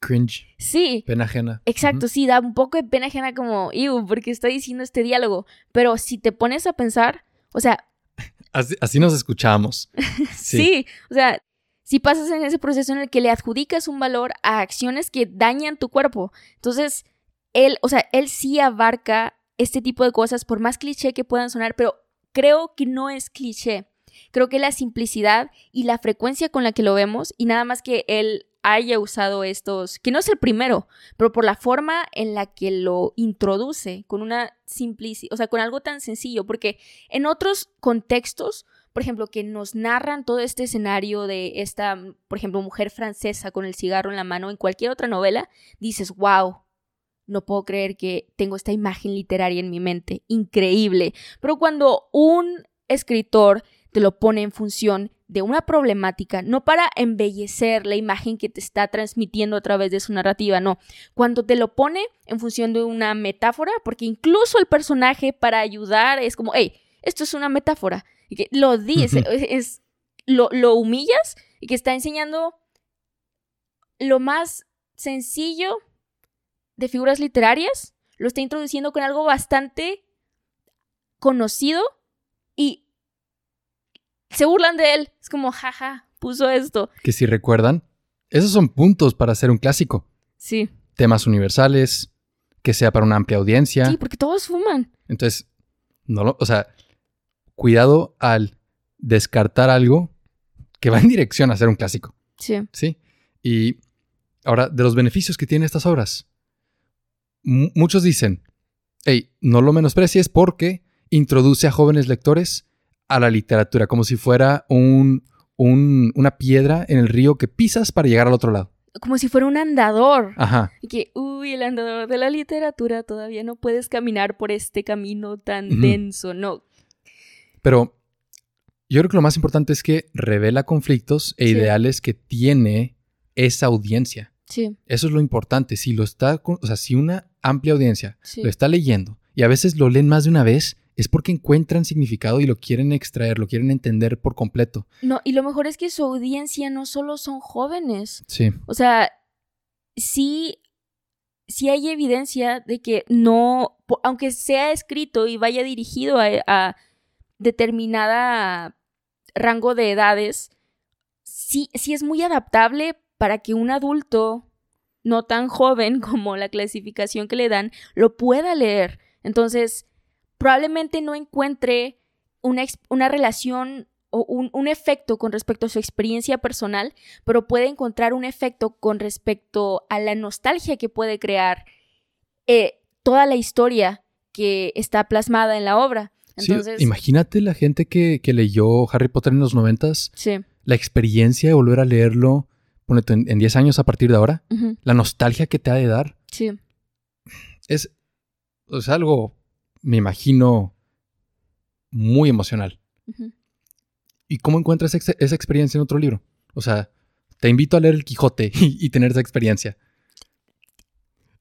Cringe. sí, Pena ajena. Exacto, sí, da un poco de pena ajena como, Ew, porque está diciendo este diálogo. Pero si te pones a pensar, o sea, Así, así nos escuchamos. sí. Sí. o sea, si pasas en ese proceso en el que le adjudicas un valor a acciones que dañan tu cuerpo, entonces él, o sea, él sí abarca este tipo de cosas, por más cliché que puedan sonar, pero creo que no es cliché. Creo que la simplicidad y la frecuencia con la que lo vemos, y nada más que él haya usado estos, que no es el primero, pero por la forma en la que lo introduce, con una simplicidad, o sea, con algo tan sencillo, porque en otros contextos, por ejemplo, que nos narran todo este escenario de esta, por ejemplo, mujer francesa con el cigarro en la mano en cualquier otra novela, dices, wow, no puedo creer que tengo esta imagen literaria en mi mente, increíble. Pero cuando un escritor te lo pone en función de una problemática, no para embellecer la imagen que te está transmitiendo a través de su narrativa, no. Cuando te lo pone en función de una metáfora, porque incluso el personaje para ayudar es como, hey, esto es una metáfora. Y que lo dice, es- lo, lo humillas y que está enseñando lo más sencillo de figuras literarias, lo está introduciendo con algo bastante conocido y se burlan de él. Es como, jaja, puso esto. Que si recuerdan, esos son puntos para hacer un clásico. Sí. Temas universales, que sea para una amplia audiencia. Sí, porque todos fuman. Entonces, no lo, o sea, cuidado al descartar algo que va en dirección a ser un clásico, Sí. ¿sí? Y ahora, de los beneficios que tienen estas obras, mu- muchos dicen, hey, no lo menosprecies porque introduce a jóvenes lectores a la literatura, como si fuera un, un- una piedra en el río que pisas para llegar al otro lado. Como si fuera un andador. Ajá. Y que, uy, el andador de la literatura, todavía no puedes caminar por este camino tan denso. No. Pero yo creo que lo más importante es que revela conflictos e Sí. ideales que tiene esa audiencia. Sí, Eso es lo importante. Si lo está, con- o sea, si una amplia audiencia sí. lo está leyendo y a veces lo leen más de una vez, es porque encuentran significado y lo quieren extraer, lo quieren entender por completo. No, y lo mejor es que su audiencia no solo son jóvenes. Sí. O sea, sí, sí hay evidencia de que no, aunque sea escrito y vaya dirigido a, a determinada rango de edades, sí, sí es muy adaptable para que un adulto no tan joven como la clasificación que le dan lo pueda leer. Entonces, probablemente no encuentre una, una relación o un, un efecto con respecto a su experiencia personal, pero puede encontrar un efecto con respecto a la nostalgia que puede crear eh, toda la historia que está plasmada en la obra. Sí, Entonces, imagínate la gente que, que leyó Harry Potter en los noventas, sí. la experiencia de volver a leerlo, ponle tú, en, en 10 años a partir de ahora, la nostalgia que te ha de dar, sí. es, es algo, me imagino, muy emocional. ¿Y cómo encuentras ex- esa experiencia en otro libro? O sea, te invito a leer El Quijote y, y tener esa experiencia.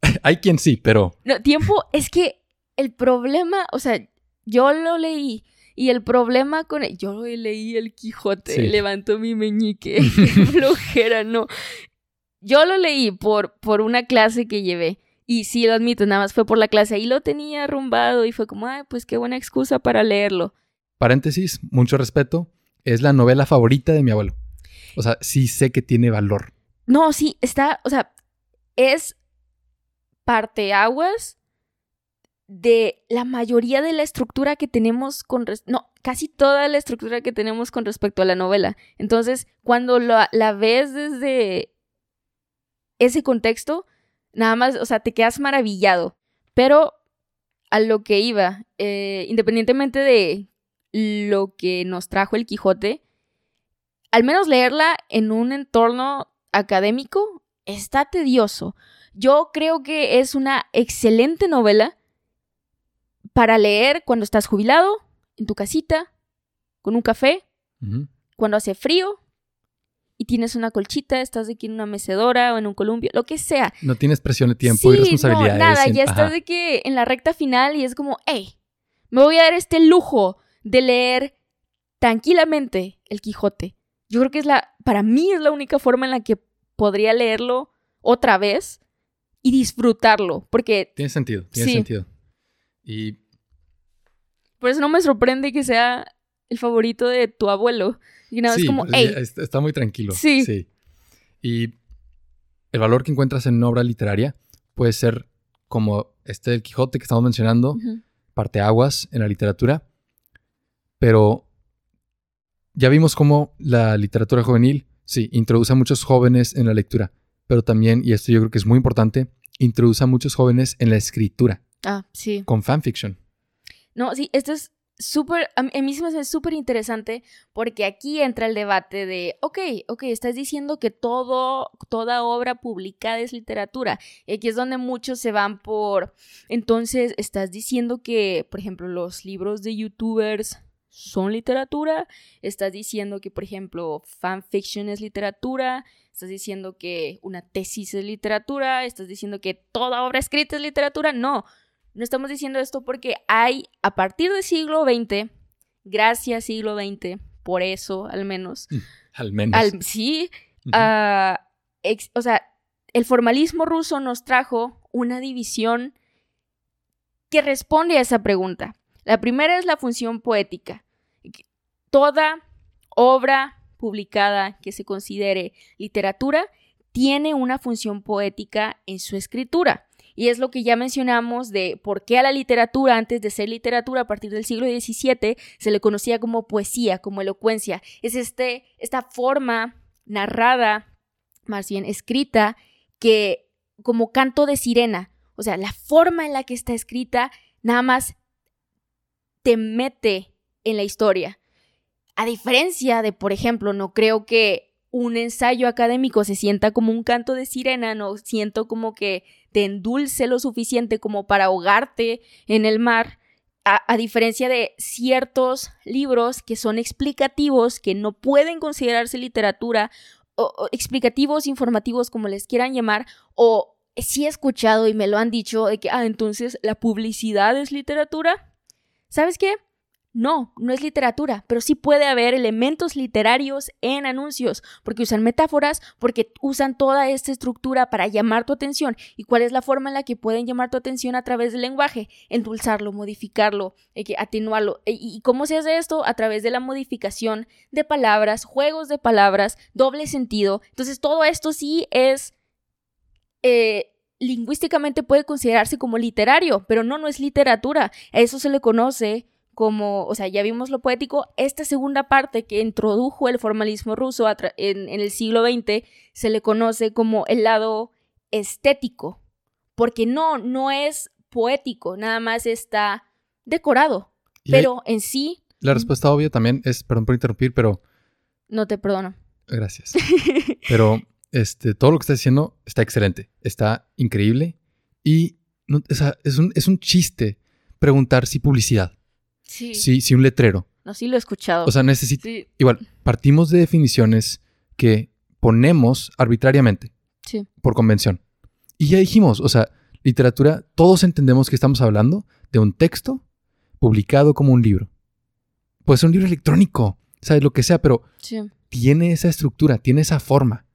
Hay quien sí, pero No, tiempo, es que el problema, o sea, yo lo leí y el problema con el, yo leí el Quijote, Sí. levantó mi meñique, qué flojera, no. Yo lo leí por, por una clase que llevé y sí, lo admito, nada más fue por la clase, ahí lo tenía arrumbado y fue como, ay, pues qué buena excusa para leerlo. paréntesis, mucho respeto, es la novela favorita de mi abuelo. O sea, sí sé que tiene valor. No, sí, está, o sea, es parteaguas de la mayoría de la estructura que tenemos con... No, casi toda la estructura que tenemos con respecto a la novela. Entonces, cuando la, la ves desde ese contexto, nada más, o sea, te quedas maravillado. Pero a lo que iba, eh, independientemente de lo que nos trajo el Quijote, al menos leerla en un entorno académico está tedioso. Yo creo que es una excelente novela para leer cuando estás jubilado, en tu casita, con un café, cuando hace frío y tienes una colchita, estás aquí en una mecedora o en un columpio, lo que sea. No tienes presión de tiempo y responsabilidades. No, nada, en- ya estás de que en la recta final y es como, hey, me voy a dar este lujo de leer tranquilamente el Quijote. Yo creo que es la, para mí es la única forma en la que podría leerlo otra vez y disfrutarlo, porque Tiene sentido, tiene Sí. sentido. Y por eso no me sorprende que sea el favorito de tu abuelo. Y nada, sí, es como, pues, ya está, muy tranquilo. Sí. Y el valor que encuentras en una obra literaria puede ser como este del Quijote que estamos mencionando, parteaguas en la literatura, pero ya vimos cómo la literatura juvenil, sí, introduce a muchos jóvenes en la lectura, pero también, y esto yo creo que es muy importante, introduce a muchos jóvenes en la escritura, ah, sí. con fanfiction. No, sí, esto es súper, a mí se me hace súper interesante porque aquí entra el debate de, ok, ok, estás diciendo que todo, toda obra publicada es literatura. Y aquí es donde muchos se van por, entonces, estás diciendo que, por ejemplo, los libros de youtubers son literatura, estás diciendo que, por ejemplo, fanfiction es literatura, estás diciendo que una tesis es literatura, estás diciendo que toda obra escrita es literatura, no. No estamos diciendo esto porque hay, a partir del siglo XX, gracias siglo XX, por eso al menos, Al menos. al- sí, ah, ex- o sea, el formalismo ruso nos trajo una división que responde a esa pregunta. La primera es la función poética. Toda obra publicada que se considere literatura tiene una función poética en su escritura. Y es lo que ya mencionamos de por qué a la literatura, antes de ser literatura, a partir del siglo XVII, se le conocía como poesía, como elocuencia. Es este, esta forma narrada, más bien escrita, que como canto de sirena. O sea, la forma en la que está escrita nada más te mete en la historia. A diferencia de, por ejemplo, no creo que un ensayo académico se sienta como un canto de sirena, no siento como que te endulce lo suficiente como para ahogarte en el mar, a, diferencia de ciertos libros que son explicativos, que no pueden considerarse literatura, o, o explicativos, informativos, como les quieran llamar, o sí he escuchado y me lo han dicho de que, ah, entonces la publicidad es literatura. ¿Sabes qué? No, no es literatura, pero sí puede haber elementos literarios en anuncios, porque usan metáforas, porque usan toda esta estructura para llamar tu atención. ¿Y cuál es la forma en la que pueden llamar tu atención a través del lenguaje? Endulzarlo, modificarlo, eh, atenuarlo. Eh, ¿Y cómo se hace esto? A través de la modificación de palabras, juegos de palabras, doble sentido. Entonces todo esto sí es eh, lingüísticamente puede considerarse como literario, pero no, no es literatura. A eso se le conoce como, o sea, ya vimos lo poético, esta segunda parte que introdujo el formalismo ruso en, en el siglo XX se le conoce como el lado estético, porque no, no es poético, nada más está decorado, pero en sí... La respuesta obvia también es, perdón por interrumpir, pero... No te perdono. Gracias. pero este, todo lo que estás diciendo está excelente, está increíble y es, un, es un chiste preguntar si publicidad. Sí. Si, un letrero. No, sí lo he escuchado. O sea, necesito... Igual, partimos de definiciones que ponemos arbitrariamente. Sí. Por convención. Y ya dijimos, o sea, literatura, todos entendemos que estamos hablando de un texto publicado como un libro. Puede ser un libro electrónico, ¿sabes? Lo que sea, pero tiene esa estructura, tiene esa forma.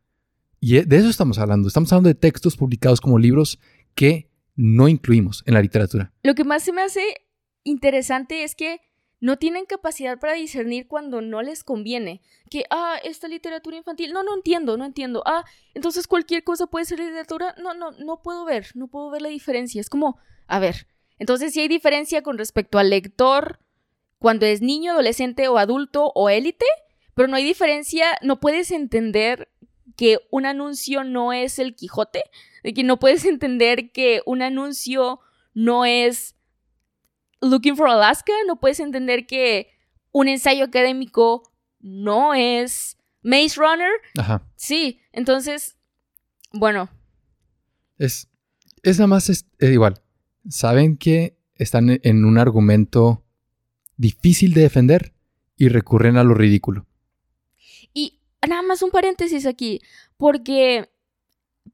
Y e, de eso estamos hablando. Estamos hablando de textos publicados como libros que no incluimos en la literatura. Lo que más se me hace interesante es que no tienen capacidad para discernir cuando no les conviene. Que, ah, esta literatura infantil, no, no entiendo, no entiendo. Ah, entonces cualquier cosa puede ser literatura. No, no, no puedo ver, no puedo ver la diferencia. Es como, a ver, entonces si hay diferencia con respecto al lector cuando es niño, adolescente o adulto o élite, pero no hay diferencia, no puedes entender que un anuncio no es el Quijote, de que no puedes entender que un anuncio no es Looking for Alaska, no puedes entender que un ensayo académico no es Maze Runner. Ajá. Sí, entonces, bueno. Es, es nada más es, igual. Saben que están en un argumento difícil de defender y recurren a lo ridículo. Y nada más un paréntesis aquí, porque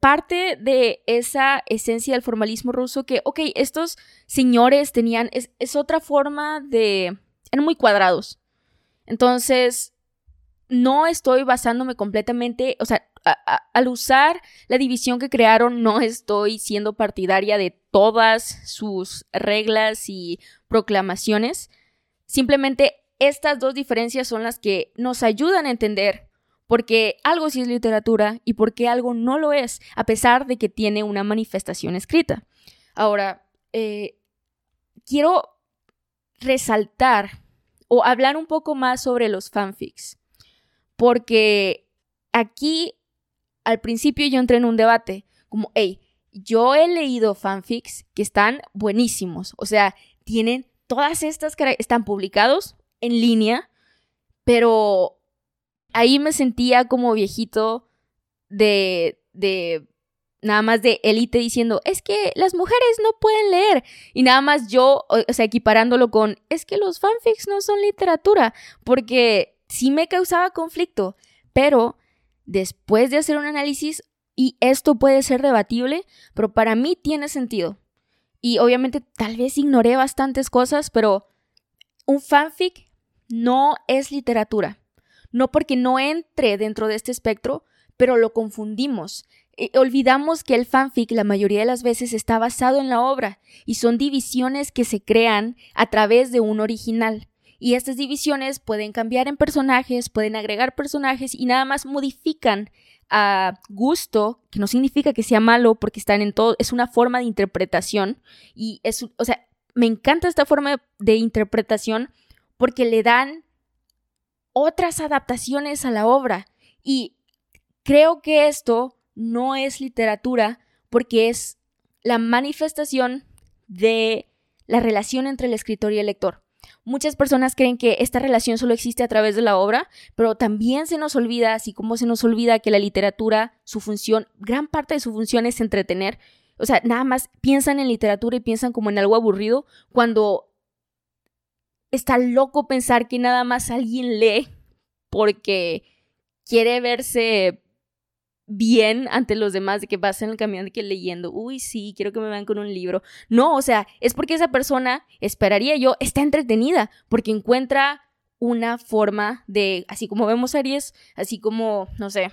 parte de esa esencia del formalismo ruso que, ok, estos señores tenían, es, otra forma de... eran muy cuadrados. Entonces, no estoy basándome completamente, o sea, al usar la división que crearon, no estoy siendo partidaria de todas sus reglas y proclamaciones. Simplemente estas dos diferencias son las que nos ayudan a entender porque algo sí es literatura y porque algo no lo es, a pesar de que tiene una manifestación escrita. Ahora, eh, quiero resaltar o hablar un poco más sobre los fanfics, porque aquí al principio yo entré en un debate, como, hey, yo he leído fanfics que están buenísimos, o sea, tienen todas estas, están publicados en línea, pero ahí me sentía como viejito de, de nada más de élite diciendo, es que las mujeres no pueden leer. Y nada más yo, o sea, equiparándolo con, es que los fanfics no son literatura, porque sí me causaba conflicto. Pero después de hacer un análisis, y esto puede ser debatible, pero para mí tiene sentido. Y obviamente tal vez ignoré bastantes cosas, pero un fanfic no es literatura no porque no entre dentro de este espectro, pero lo confundimos. Eh, olvidamos que el fanfic la mayoría de las veces está basado en la obra y son divisiones que se crean a través de un original. Y estas divisiones pueden cambiar en personajes, pueden agregar personajes y nada más modifican a gusto, que no significa que sea malo porque están en todo, es una forma de interpretación y es, o sea, me encanta esta forma de interpretación porque le dan otras adaptaciones a la obra. Y creo que esto no es literatura porque es la manifestación de la relación entre el escritor y el lector. Muchas personas creen que esta relación solo existe a través de la obra, pero también se nos olvida, así como se nos olvida que la literatura, su función, gran parte de su función es entretener. O sea, nada más piensan en literatura y piensan como en algo aburrido cuando está loco pensar que nada más alguien lee porque quiere verse bien ante los demás, de que vas en el camión, de que leyendo, uy, sí, quiero que me vean con un libro. No, o sea, es porque esa persona, esperaría yo, está entretenida, porque encuentra una forma de, así como vemos series, así como, no sé,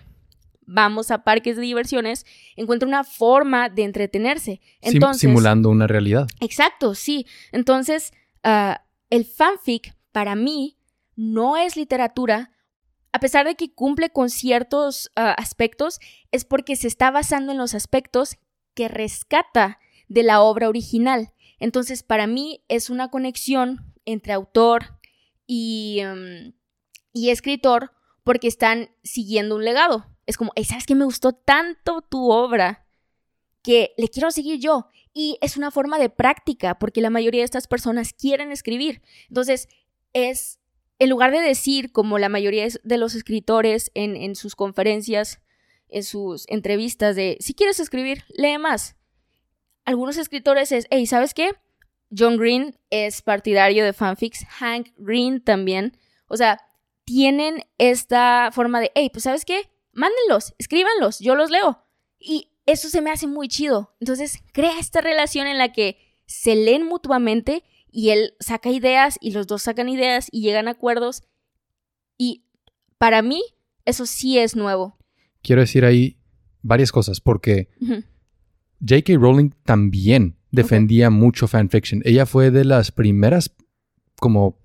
vamos a parques de diversiones, encuentra una forma de entretenerse. Entonces, simulando una realidad. Exacto, sí. Entonces, ah, el fanfic para mí no es literatura a pesar de que cumple con ciertos ah, aspectos, es porque se está basando en los aspectos que rescata de la obra original. Entonces, para mí es una conexión entre autor y, em, y escritor porque están siguiendo un legado. Es como, ¿sabes qué? Me gustó tanto tu obra que le quiero seguir yo. Y es una forma de práctica, porque la mayoría de estas personas quieren escribir. Entonces, es, en lugar de decir, como la mayoría de los escritores en, en sus conferencias, en sus entrevistas, de, si quieres escribir, lee más. Algunos escritores es, hey, ¿sabes qué? John Green es partidario de fanfics, Hank Green también. O sea, tienen esta forma de, hey, pues ¿sabes qué? Mándenlos, escríbanlos, yo los leo. Y eso se me hace muy chido. Entonces, crea esta relación en la que se leen mutuamente y él saca ideas y los dos sacan ideas y llegan a acuerdos. Y para mí, eso sí es nuevo. Quiero decir ahí varias cosas, porque J.K. Rowling también defendía mucho fanfiction. Ella fue de las primeras como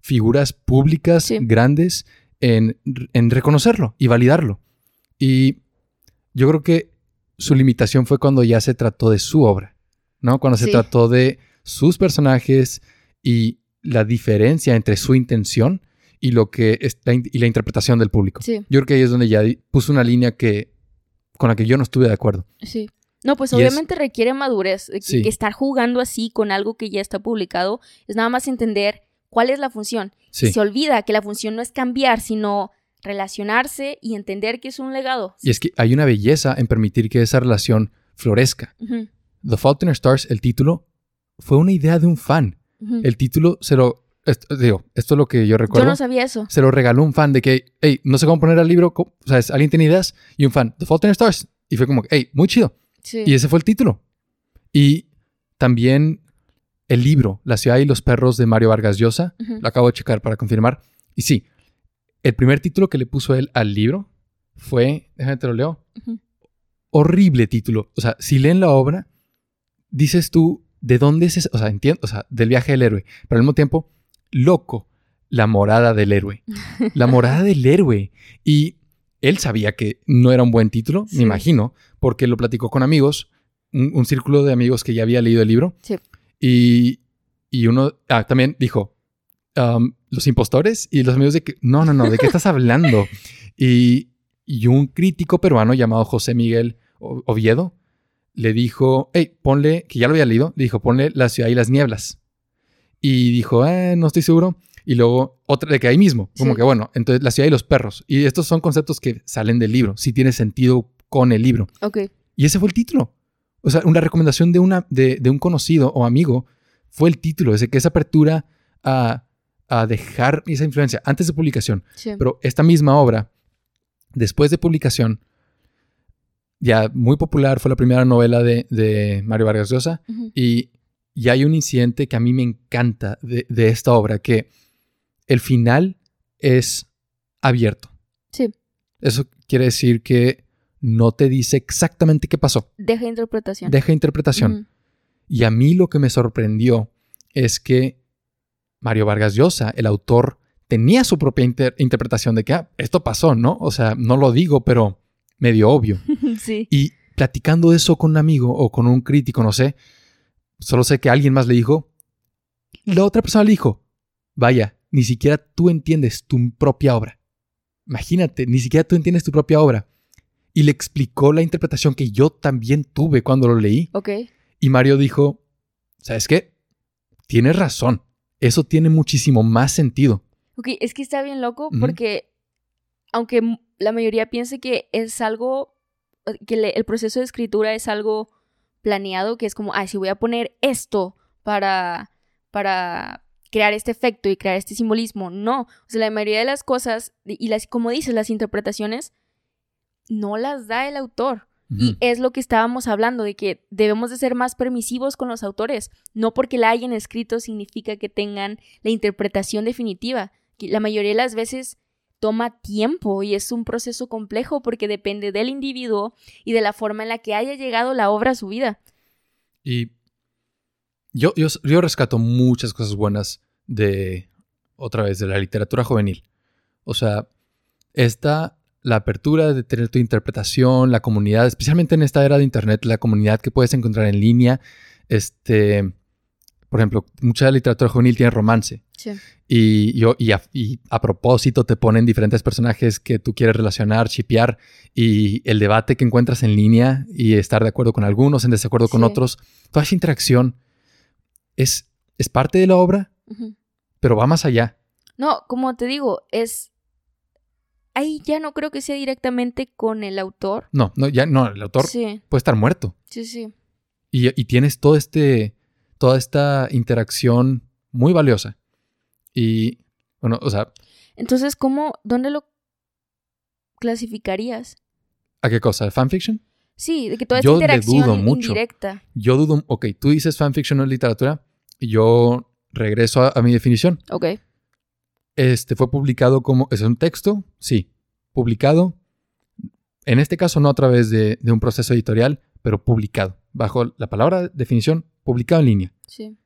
figuras públicas grandes en, en reconocerlo y validarlo. Y yo creo que su limitación fue cuando ya se trató de su obra, ¿no? Cuando se trató de sus personajes y la diferencia entre su intención y lo que es la, y la interpretación del público. Yo creo que ahí es donde ya puso una línea que con la que yo no estuve de acuerdo. Sí. No, pues obviamente requiere madurez. Que, estar jugando así con algo que ya está publicado es nada más entender cuál es la función. Se olvida que la función no es cambiar, sino relacionarse y entender que es un legado. Y es que hay una belleza en permitir que esa relación florezca. The Fault in Our Stars, el título, fue una idea de un fan. El título se lo... Esto, digo, esto es lo que yo recuerdo. Yo no sabía eso. Se lo regaló un fan de que, hey, no sé cómo poner al libro, o sea, alguien tiene ideas y un fan, The Fault in Our Stars. Y fue como, hey, muy chido. Y ese fue el título. Y también el libro, La ciudad y los perros de Mario Vargas Llosa, lo acabo de checar para confirmar. Y sí, el primer título que le puso él al libro fue, déjame te lo leo, horrible título. O sea, si leen la obra, dices tú, ¿de dónde es ese? O sea, entiendo, o sea, del viaje del héroe, pero al mismo tiempo, loco, la morada del héroe. La morada del héroe. Y él sabía que no era un buen título, me imagino, porque lo platicó con amigos, un, círculo de amigos que ya había leído el libro. Sí. Y, y uno ah, también dijo, um, los impostores y los amigos de que, no, no, no, ¿de qué estás hablando? Y, y, un crítico peruano llamado José Miguel Oviedo le dijo, hey, ponle, que ya lo había leído, le dijo, ponle la ciudad y las nieblas. Y dijo, eh, no estoy seguro. Y luego otra de que ahí mismo, como que bueno, entonces la ciudad y los perros. Y estos son conceptos que salen del libro, si tiene sentido con el libro. Ok. Y ese fue el título. O sea, una recomendación de, una, de, de un conocido o amigo fue el título, ese que esa apertura a a dejar esa influencia antes de publicación. Pero esta misma obra, después de publicación, ya muy popular, fue la primera novela de, Mario Vargas Llosa. Y ya hay un incidente que a mí me encanta de, esta obra, que el final es abierto. Sí. Eso quiere decir que no te dice exactamente qué pasó. Deja interpretación. Deja interpretación. Y a mí lo que me sorprendió es que Mario Vargas Llosa, el autor, tenía su propia interpretación de que ah, esto pasó, ¿no? O sea, no lo digo, pero medio obvio. sí. Y platicando eso con un amigo o con un crítico, no sé, solo sé que alguien más le dijo, la otra persona le dijo, vaya, ni siquiera tú entiendes tu propia obra. Imagínate, ni siquiera tú entiendes tu propia obra. Y le explicó la interpretación que yo también tuve cuando lo leí. Ok. Y Mario dijo, ¿sabes qué? Tienes razón eso tiene muchísimo más sentido. Ok, es que está bien loco porque aunque la mayoría piense que es algo, eh, que el proceso de escritura es algo planeado, que es como, ay, si voy a poner esto para, para crear este efecto y crear este simbolismo. No, o sea, la mayoría de las cosas, y las, como dices, las interpretaciones, no las da el autor. Y es lo que estábamos hablando, de que debemos de ser más permisivos con los autores. No porque la hayan escrito significa que tengan la interpretación definitiva. La mayoría de las veces toma tiempo y es un proceso complejo porque depende del individuo y de la forma en la que haya llegado la obra a su vida. Y yo, yo, yo rescato muchas cosas buenas de, otra vez, de la literatura juvenil. O sea, esta la apertura de tener tu interpretación, la comunidad, especialmente en esta era de internet, la comunidad que puedes encontrar en línea, este, por ejemplo, mucha literatura juvenil tiene romance. Sí. Y, y, a, y a propósito te ponen diferentes personajes que tú quieres relacionar, chipear, y el debate que encuentras en línea y estar de acuerdo con algunos, en desacuerdo con otros, toda esa interacción es, es parte de la obra, pero va más allá. No, como te digo, es... Ahí ya no creo que sea directamente con el autor. No, no, ya no, el autor Sí, puede estar muerto. sí, sí. Y, y tienes todo este, toda esta interacción muy valiosa. Y, bueno, o sea, Entonces, ¿cómo, dónde lo clasificarías? ¿a qué cosa? ¿Fanfiction? Sí, de que toda esta Yo interacción dudo mucho. indirecta. Yo dudo, ok, tú dices fanfiction no es literatura, y yo regreso a, a mi definición. Ok. Este fue publicado como, ¿es un texto? Sí. Publicado, en este caso no a través de, de un proceso editorial, pero publicado, bajo la palabra definición, publicado en línea, Sí.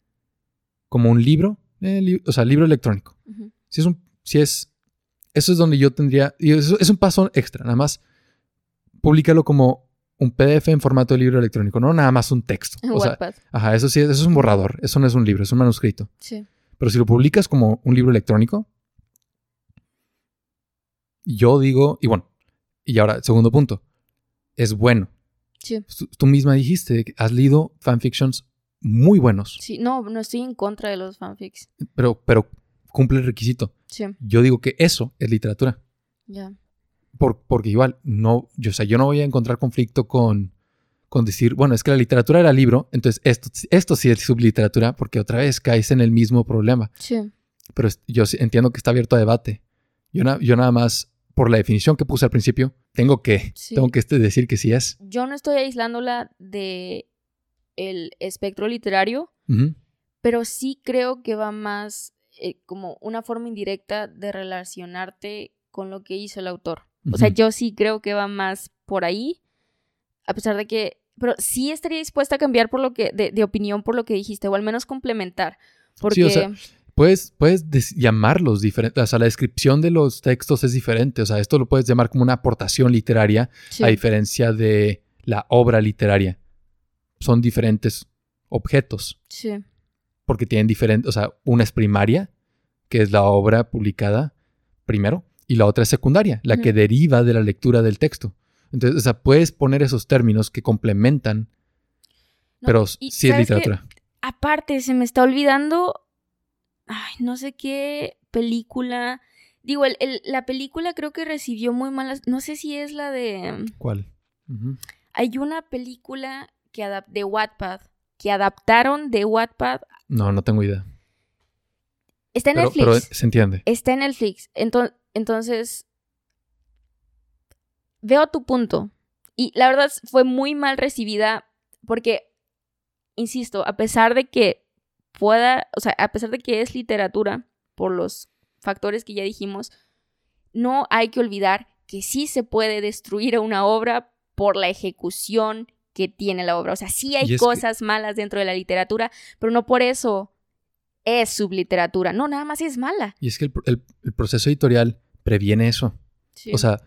como un libro, eh, li- o sea, libro electrónico. Si es un, si es, eso es donde yo tendría, y eso es un paso extra, nada más, públicalo como un PDF en formato de libro electrónico, no nada más un texto. En O sea, ajá, eso sí, eso es un borrador, eso no es un libro, es un manuscrito. Sí. Pero si lo publicas como un libro electrónico, yo digo, y bueno, y ahora, segundo punto, es bueno. Sí. Tú, misma dijiste que has leído fanfictions muy buenos, Sí. No, no estoy en contra de los fanfics. pero, pero cumple el requisito. Sí. Yo digo que eso es literatura. Ya. Por- porque igual, no, yo, o sea, yo no voy a encontrar conflicto con, con decir, bueno, es que la literatura era libro, entonces esto, esto sí es subliteratura, porque otra vez caes en el mismo problema. Sí. pero yo entiendo que está abierto a debate. Yo, na- yo nada más, por la definición que puse al principio, tengo que, Sí. tengo que este decir que sí es. Yo no estoy aislándola de el espectro literario, pero sí creo que va más eh, como una forma indirecta de relacionarte con lo que hizo el autor. O sea, yo sí creo que va más por ahí, a pesar de que, pero sí estaría dispuesta a cambiar por lo que, de, de opinión por lo que dijiste, o al menos complementar, porque o sea, Puedes, puedes des- llamarlos diferentes, o sea, la descripción de los textos es diferente, o sea, esto lo puedes llamar como una aportación literaria, sí, a diferencia de la obra literaria. Son diferentes objetos, sí, porque tienen diferentes, o sea, una es primaria, que es la obra publicada primero, y la otra es secundaria, la que deriva de la lectura del texto. Entonces, o sea, puedes poner esos términos que complementan, No, pero sí es literatura. Aparte, se me está olvidando. Ay, no sé qué película. Digo, el- el- la película creo que recibió muy malas. No sé si es la de. ¿Cuál? Hay una película que de Wattpad. Que adaptaron de Wattpad. No, no tengo idea. Está en Pero, Netflix. pero se entiende. Está en Netflix. Ento- entonces. Veo tu punto. Y la verdad fue muy mal recibida. Porque, insisto, a pesar de que pueda. O sea, a pesar de que es literatura. Por los factores que ya dijimos. No hay que olvidar que sí se puede destruir una obra por la ejecución que tiene la obra. O sea, sí hay que- cosas malas dentro de la literatura, pero no por eso es subliteratura. No, nada más es mala. Y es que el, el- el proceso editorial previene eso. Sí. O sea,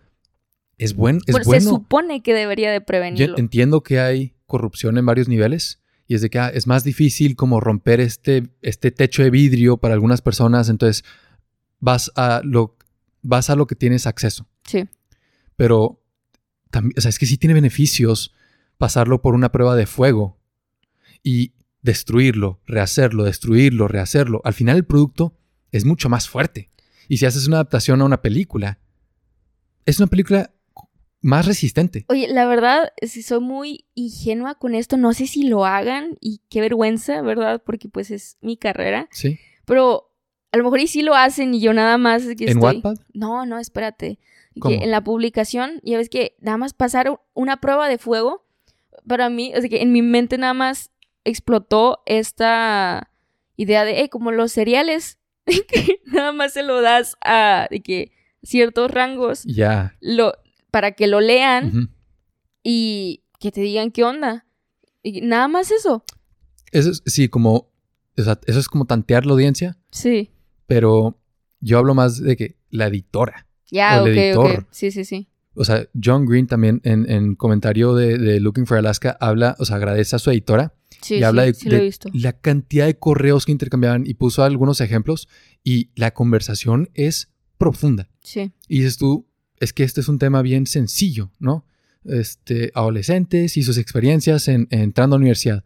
es, buen, es Bueno. Se supone que debería de Yo prevenirlo. entiendo que hay corrupción en varios niveles y es de que ah, es más difícil como romper este, este techo de vidrio para algunas personas, entonces vas a lo, vas a lo que tienes acceso. Sí, Pero también, o sea, es que sí tiene beneficios pasarlo por una prueba de fuego y destruirlo, rehacerlo, destruirlo, rehacerlo. Al final el producto es mucho más fuerte. Y si haces una adaptación a una película, es una película más resistente. Oye, la verdad, si soy muy ingenua con esto, no sé si lo hagan y qué vergüenza, ¿verdad? Porque pues es mi carrera. ¿Sí? Pero a lo mejor y sí lo hacen y yo nada más es que ¿En estoy... Wattpad? No, no, espérate. Que ¿Cómo? en la publicación, ya ves que nada más pasar una prueba de fuego, para mí, o sea que en mi mente nada más explotó esta idea de, hey, como los cereales, que nada más se lo das a de que ciertos rangos Ya. lo, para que lo lean y que te digan qué onda. Y nada más eso. Eso es, sí, como, o sea, eso es como tantear la audiencia, Sí. pero yo hablo más de que la editora Ya, O ok, editor. Sí, sí, sí. o sea, John Green también en, en comentario de, de Looking for Alaska habla, o sea, agradece a su editora Sí, y sí, habla de, sí lo he de visto. la cantidad de correos que intercambiaban y puso algunos ejemplos y la conversación es profunda. Sí. Y dices tú, es que este es un tema bien sencillo, ¿no? Este, adolescentes y sus experiencias en, en entrando a la universidad.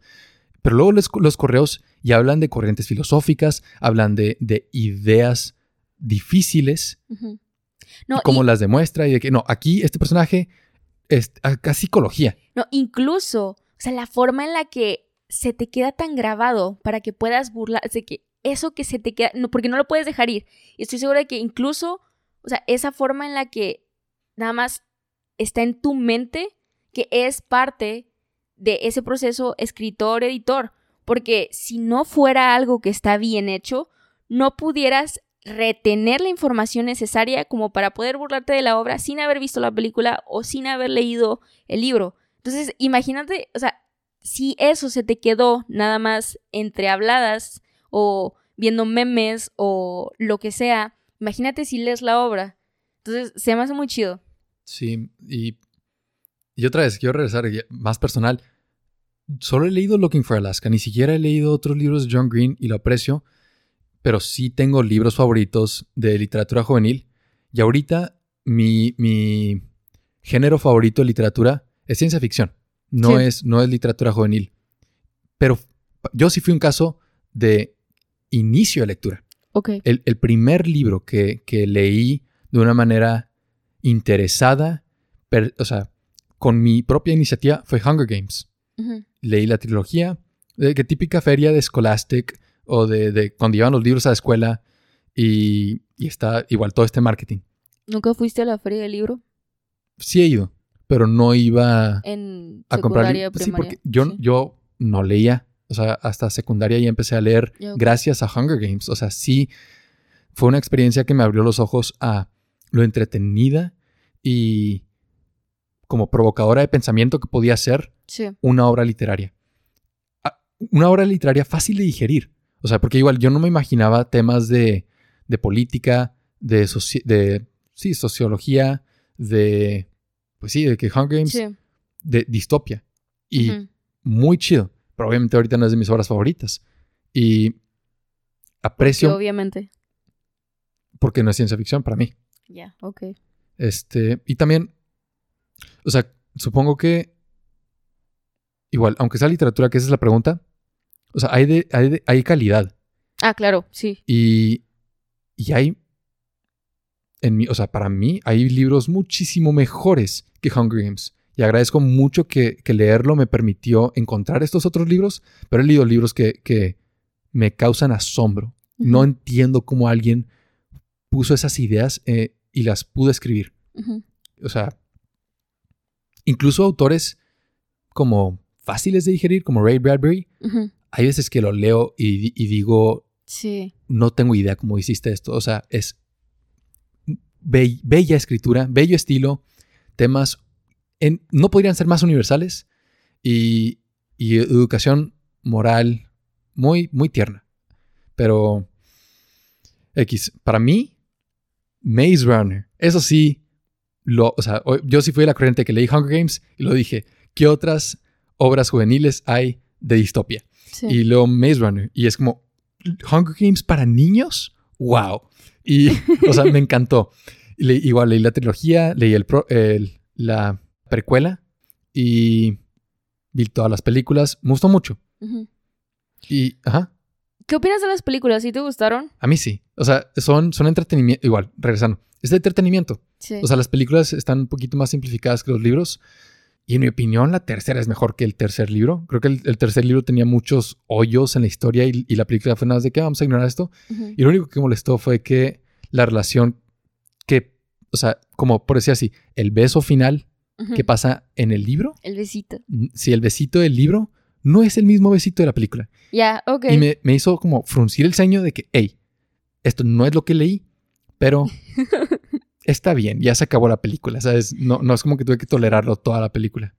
Pero luego los, los correos ya hablan de corrientes filosóficas, hablan de, de ideas difíciles. No, y- las demuestra y de que no, aquí este personaje es acá psicología. no, incluso, o sea, la forma en la que se te queda tan grabado para que puedas burlar, de que eso que se te queda, no, porque no lo puedes dejar ir. Y estoy segura de que incluso, o sea, esa forma en la que nada más está en tu mente, que es parte de ese proceso escritor-editor. Porque si no fuera algo que está bien hecho, no pudieras retener la información necesaria como para poder burlarte de la obra sin haber visto la película o sin haber leído el libro. Entonces, imagínate, o sea, si eso se te quedó nada más entre habladas o viendo memes o lo que sea, imagínate si lees la obra. Entonces, se me hace muy chido. Sí, y, y otra vez, quiero regresar más personal. Solo he leído Looking for Alaska, ni siquiera he leído otros libros de John Green y lo aprecio, pero sí tengo libros favoritos de literatura juvenil. Y ahorita mi, mi género favorito de literatura es ciencia ficción, no, Sí. es, no es literatura juvenil. Pero yo sí fui un caso de inicio de lectura. Ok. El, el primer libro que, que leí de una manera interesada, per- o sea, con mi propia iniciativa, fue Hunger Games. Leí la trilogía, de que típica feria de Scholastic o de, de cuando llevan los libros a la escuela y, y está igual todo este marketing. ¿Nunca fuiste a la feria del libro? Sí he ido, pero no iba En a comprar. Sí, porque yo, Sí. yo no leía. O sea, hasta secundaria ya empecé a leer gracias a Hunger Games. O sea, sí fue una experiencia que me abrió los ojos a lo entretenida y como provocadora de pensamiento que podía ser Sí. una obra literaria. Una obra literaria fácil de digerir. O sea, porque igual yo no me imaginaba temas de, de política, de, soci- de sí, sociología, de, pues sí, de que Hunger Games, Sí. de distopia. Y muy chido. Pero obviamente ahorita no es de mis obras favoritas. Y aprecio obviamente. porque no es ciencia ficción para mí. Ya, ok. Este, y también, o sea, supongo que igual, aunque sea literatura, que esa es la pregunta, o sea, hay, de, hay, de- hay calidad Ah, claro, sí. y, y hay, en mi, o sea, para mí hay libros muchísimo mejores que Hunger Games. Y agradezco mucho que, que leerlo me permitió encontrar estos otros libros, pero he leído libros que, que me causan asombro. No entiendo cómo alguien puso esas ideas eh, y las pudo escribir. O sea, incluso autores como fáciles de digerir, como Ray Bradbury, hay veces que lo leo y, di- y digo, Sí. no tengo idea cómo hiciste esto. O sea, es be- bella escritura, bello estilo, temas en- no podrían ser más universales y, y educación moral muy, muy tierna. Pero, X, para mí, Maze Runner, eso sí, lo, o sea, yo sí fui la corriente que leí Hunger Games y lo dije, ¿qué otras obras juveniles hay de distopia? Sí. Y luego Maze Runner. Y es como, Hunger Games para niños, wow. Y, o sea, me encantó. Le- igual leí la trilogía, leí el pro- el- la precuela y vi todas las películas. Me gustó mucho. Y, ajá, ¿Qué opinas de las películas? ¿Sí te gustaron? a mí sí. O sea, son, son entretenimiento. Igual, regresando. Es de entretenimiento. Sí. O sea, las películas están un poquito más simplificadas que los libros. Y en mi opinión, la tercera es mejor que el tercer libro. Creo que el, el tercer libro tenía muchos hoyos en la historia y, y la película fue nada más de que vamos a ignorar esto. Y lo único que molestó fue que la relación que, o sea, como por decir así, el beso final Ujú. que pasa en el libro, El besito. si el besito del libro no es el mismo besito de la película. Ya, ok. Y me, me hizo como fruncir el ceño de que, hey, esto no es lo que leí, pero está bien, ya se acabó la película, ¿sabes? No, no es como que tuve que tolerarlo toda la película.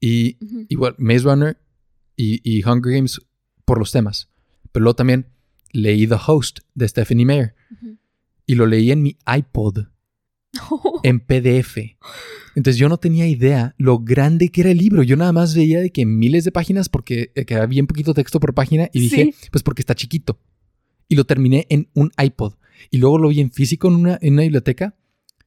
Y igual, Maze Runner y, y Hunger Games por los temas. Pero luego también leí The Host de Stephanie Meyer Ujú. y lo leí en mi iPod. en PDF. Entonces yo no tenía idea lo grande que era el libro. Yo nada más veía de que miles de páginas porque que había bien poquito texto por página y dije, pues porque está chiquito. Y lo terminé en un iPod. Y luego lo vi en físico en una, en una biblioteca.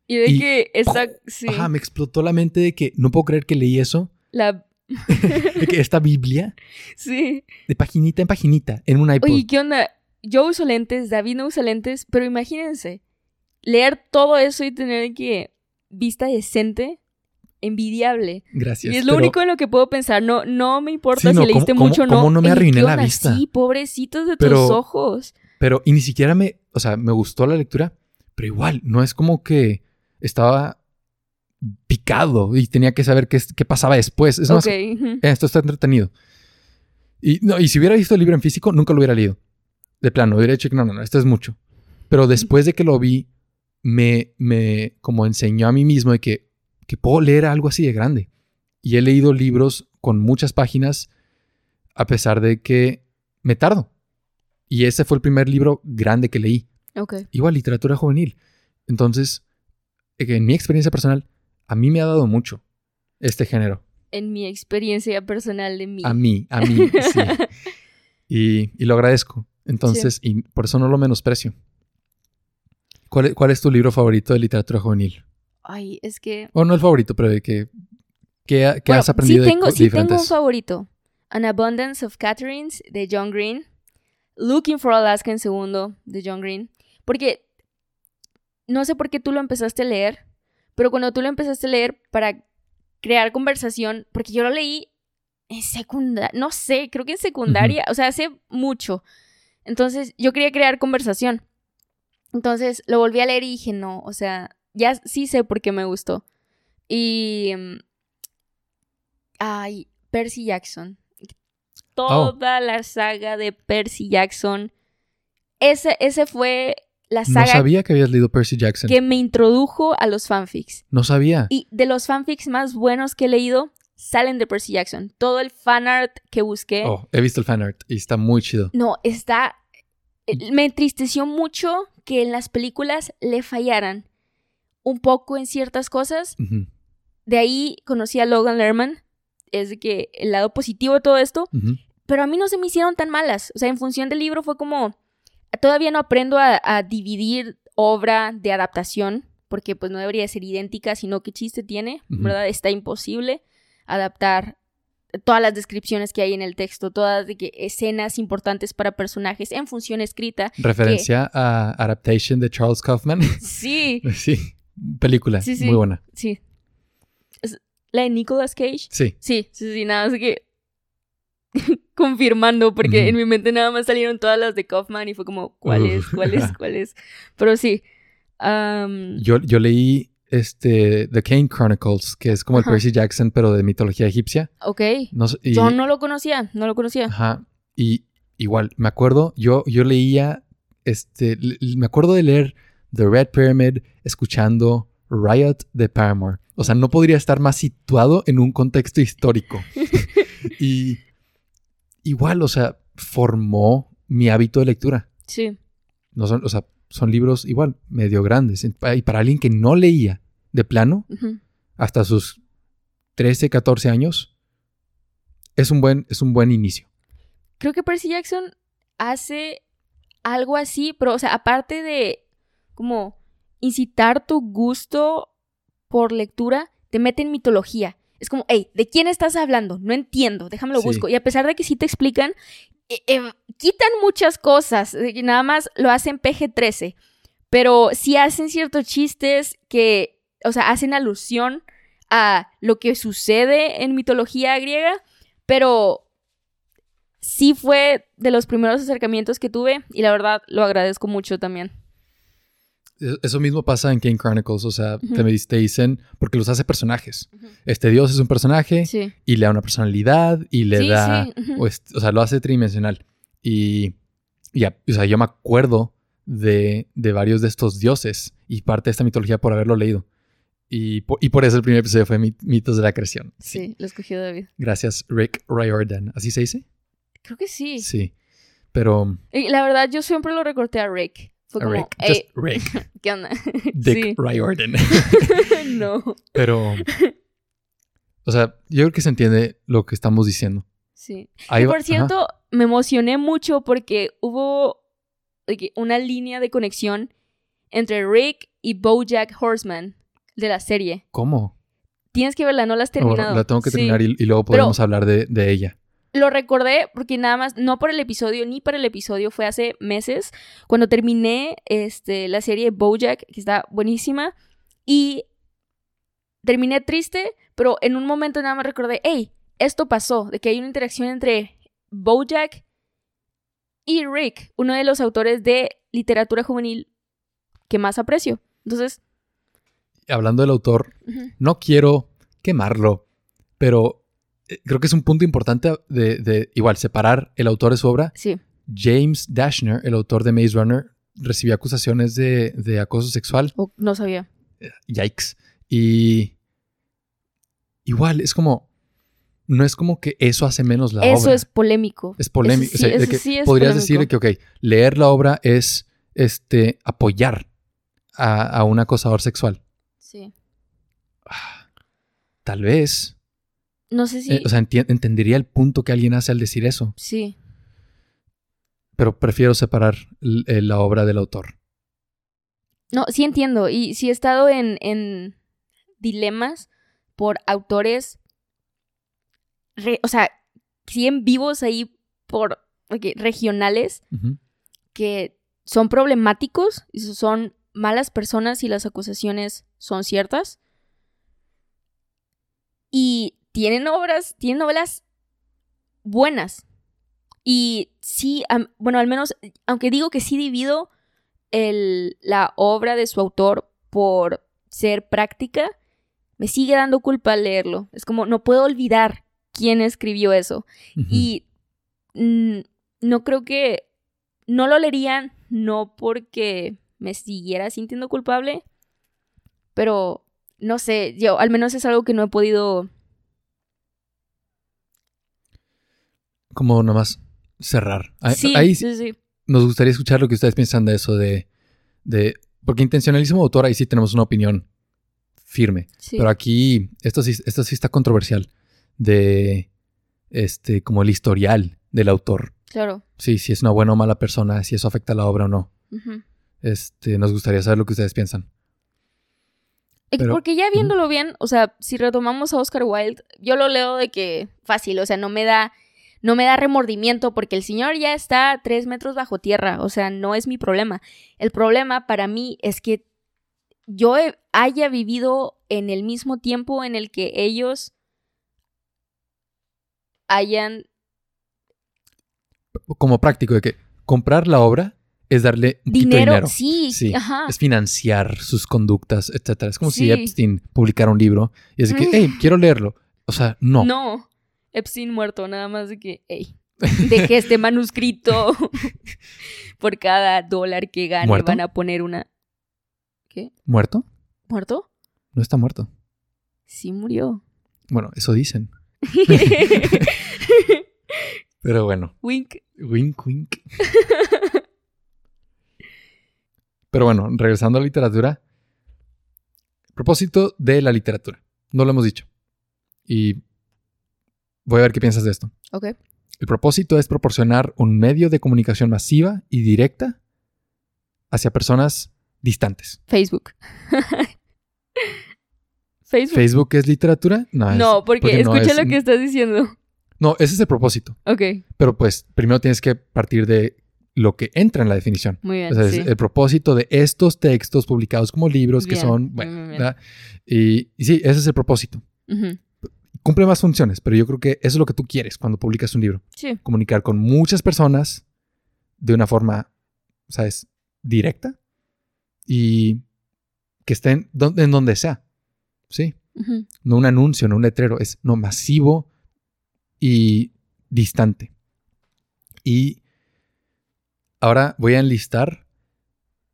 Y de que esta... Sí. Ajá, me explotó la mente de que no puedo creer que leí eso. La... de que esta Biblia. Sí. De paginita en paginita, en un iPod. Oye, ¿qué onda? Yo uso lentes, David no usa lentes, pero imagínense, leer todo eso y tener que vista decente, envidiable. Gracias. Y es lo pero- único en lo que puedo pensar. No, no me importa Sí, no, si leíste ¿cómo- mucho o no. cómo no me arruiné ¿qué la vista? Sí, pobrecitos de Pero- tus ojos. Pero, y ni siquiera me, o sea, me gustó la lectura, pero igual, no es como que estaba picado y tenía que saber qué, qué pasaba después. Es más, esto está entretenido. Y, no, y si hubiera visto el libro en físico, nunca lo hubiera leído. De plano, hubiera dicho que no, no, no, esto es mucho. Pero después de que lo vi, me, me como enseñó a mí mismo de que, que puedo leer algo así de grande. Y he leído libros con muchas páginas a pesar de que me tardo. Y ese fue el primer libro grande que leí. Ok. Igual literatura juvenil. Entonces, eh, en mi experiencia personal, a mí me ha dado mucho este género. En mi experiencia personal de mí. A mí, a mí, sí. Y, y lo agradezco. Entonces, y por eso no lo menosprecio. ¿Cuál, es- cuál es tu libro favorito de literatura juvenil? Ay, es que... O no el favorito, pero de que, que, que Bueno, has aprendido sí de tengo, co- sí tengo un diferentes. favorito. An Abundance of Catherines de John Green. Looking for Alaska en segundo de John Green. Porque no sé por qué tú lo empezaste a leer, pero cuando tú lo empezaste a leer para crear conversación, porque yo lo leí en secundaria, no sé, creo que en secundaria, o sea, hace mucho. Entonces yo quería crear conversación. Entonces lo volví a leer y dije, no, o sea, ya sí sé por qué me gustó. Y... mm, Ay, Percy Jackson. Toda la saga de Percy Jackson. Ese, ese fue la No saga sabía que habías leído Percy Jackson. que me introdujo a los fanfics. No sabía. Y de los fanfics más buenos que he leído, salen de Percy Jackson. Todo el fanart que busqué. Oh, he visto el fanart y está muy chido. No, está. eh, Me entristeció mucho que en las películas le fallaran un poco en ciertas cosas. De ahí conocí a Logan Lerman. Es de que el lado positivo de todo esto. Pero a mí no se me hicieron tan malas. O sea, en función del libro fue como. Todavía no aprendo a, a dividir obra de adaptación. Porque pues no debería ser idéntica, sino qué chiste tiene. ¿Verdad? Está imposible adaptar todas las descripciones que hay en el texto, todas de que escenas importantes para personajes en función escrita. Referencia a Adaptation de Charles Kaufman. Sí, sí, película. Sí, sí. Muy buena. sí. La de Nicolas Cage. Sí. Sí, sí, sí, nada más que confirmando, porque en mi mente nada más salieron todas las de Kaufman y fue como, ¿cuál es? ¿Cuál es? ¿Cuál es? Pero sí. Yo, yo leí este The Kane Chronicles, que es como Ajá. el Percy Jackson, pero de mitología egipcia. ok. No sé, y- Yo no lo conocía, no lo conocía. Ajá. Y igual, me acuerdo, yo, yo leía, este, me acuerdo de leer The Red Pyramid escuchando Riot de Paramore. O sea, no podría estar más situado en un contexto histórico. y igual, o sea, formó mi hábito de lectura. Sí. No son, o sea, son libros igual, medio grandes. Y para alguien que no leía de plano, hasta sus 13, 14 años, es un buen, es un buen inicio. Creo que Percy Jackson hace algo así, pero, o sea, aparte de como incitar tu gusto por lectura, te mete en mitología. Es como, hey, ¿de quién estás hablando? No entiendo, déjame lo Sí. busco. Y a pesar de que sí te explican, eh, eh, quitan muchas cosas, que nada más lo hacen PG-13, pero sí hacen ciertos chistes que, o sea, hacen alusión a lo que sucede en mitología griega, pero sí fue de los primeros acercamientos que tuve y la verdad lo agradezco mucho también. Es- Eso mismo pasa en Kane Chronicles, o sea, Ujú. te, me- te dicen, porque los hace personajes. Este dios es un personaje Sí. y le da una personalidad y le Sí, da, sí, ujú. o, es- o sea, lo hace tridimensional. Y, o sea, yo me acuerdo de, de varios de estos dioses y parte de esta mitología por haberlo leído. Y, po- y por eso el primer episodio fue Mi- Mitos de la Creación. Sí, lo escogió David. Gracias, Rick Riordan. ¿Así se dice? Creo que sí. Sí. Pero Y la verdad, yo siempre lo recorté a Rick. Fue a como, Rick. "Ey, Just Rick. ¿qué onda? Dick Sí. Riordan. no. Pero, o sea, yo creo que se entiende lo que estamos diciendo. Sí. Ahí Y por ajá. cierto, me emocioné mucho porque hubo una línea de conexión entre Rick y Bojack Horseman de la serie. ¿Cómo? Tienes que verla, no la has terminado. la tengo que Sí. terminar y, y luego Pero- podemos hablar de, de ella. Lo recordé porque nada más, no por el episodio ni para el episodio, fue hace meses cuando terminé este, la serie Bojack, que está buenísima, y terminé triste, pero en un momento nada más recordé, hey, esto pasó, de que hay una interacción entre Bojack y Rick, uno de los autores de literatura juvenil que más aprecio. Entonces, Hablando del autor, no quiero quemarlo, pero eh, creo que es un punto importante de, de igual separar el autor de su obra. sí, James Dashner, el autor de Maze Runner, recibió acusaciones de, de acoso sexual. o- no sabía. Yikes. Y igual, es como, no es como que eso hace menos la Eso obra. es polémico. Es polémico. Eso sí, o sea, de eso que sí es podrías polémico. decir que, ok, leer la obra es este, apoyar a, a un acosador sexual. Sí. Tal vez. No sé si... eh, o sea, entendería el punto que alguien hace al decir eso, sí. pero prefiero separar eh, la obra del autor. No, sí entiendo. Y sí he estado en, en dilemas por autores, re- o sea, sí en vivos ahí por regionales que son problemáticos y son malas personas y las acusaciones son ciertas. Y tienen obras, tienen novelas buenas. Y sí, bueno, al menos, aunque digo que sí divido el- la obra de su autor por ser práctica, me sigue dando culpa al leerlo. Es como, no puedo olvidar quién escribió eso. Y mm, no creo que no lo leerían, no porque me siguiera sintiendo culpable, pero no sé, yo al menos es algo que no he podido. Como nomás cerrar. Ahí, Sí, ahí sí, sí. nos gustaría escuchar lo que ustedes piensan de eso, de, de porque intencionalismo autor, ahí sí tenemos una opinión firme. sí. Pero aquí, esto sí, esto sí está controversial, de este, como el historial del autor. Claro. Sí, si es una buena o mala persona, si eso afecta a la obra o no. Este, nos gustaría saber lo que ustedes piensan. Pero- Porque ya viéndolo bien, o sea, si retomamos a Oscar Wilde, yo lo leo de que fácil, o sea, no me da, no me da remordimiento porque el señor ya está tres metros bajo tierra, o sea, no es mi problema. El problema para mí es que yo he- haya vivido en el mismo tiempo en el que ellos hayan, Como práctico, de que comprar la obra es darle un de dinero, dinero. sí, Sí, ajá, Es financiar sus conductas, etcétera. Es como si. Epstein publicara un libro y es de que, Mm. hey, quiero leerlo. O sea, no. no, Epstein muerto, nada más de que, hey, de que este manuscrito por cada dólar que gane ¿Muerto? van a poner una. ¿Qué? ¿Muerto? ¿Muerto? No está muerto. Sí murió. Bueno, eso dicen. Pero bueno, Wink. wink, wink. Pero bueno, regresando a la literatura. Propósito de la literatura. No lo hemos dicho. Y voy a ver qué piensas de esto. Ok. El propósito es proporcionar un medio de comunicación masiva y directa hacia personas distantes. Facebook. Facebook. ¿Facebook es literatura? No, es- no, porque, no escucha es- lo que estás diciendo. No, ese es el propósito. Ok, Pero pues primero tienes que partir de lo que entra en la definición. muy bien. O sea, sí. es el propósito de estos textos publicados como libros que son, bueno. Y, y sí, ese es el propósito. Cumple más funciones, pero yo creo que eso es lo que tú quieres cuando publicas un libro. Sí. Comunicar con muchas personas de una forma, ¿sabes? Directa y que estén donde, en donde sea. Sí. No un anuncio, no un letrero, es no masivo y distante. Y ahora voy a enlistar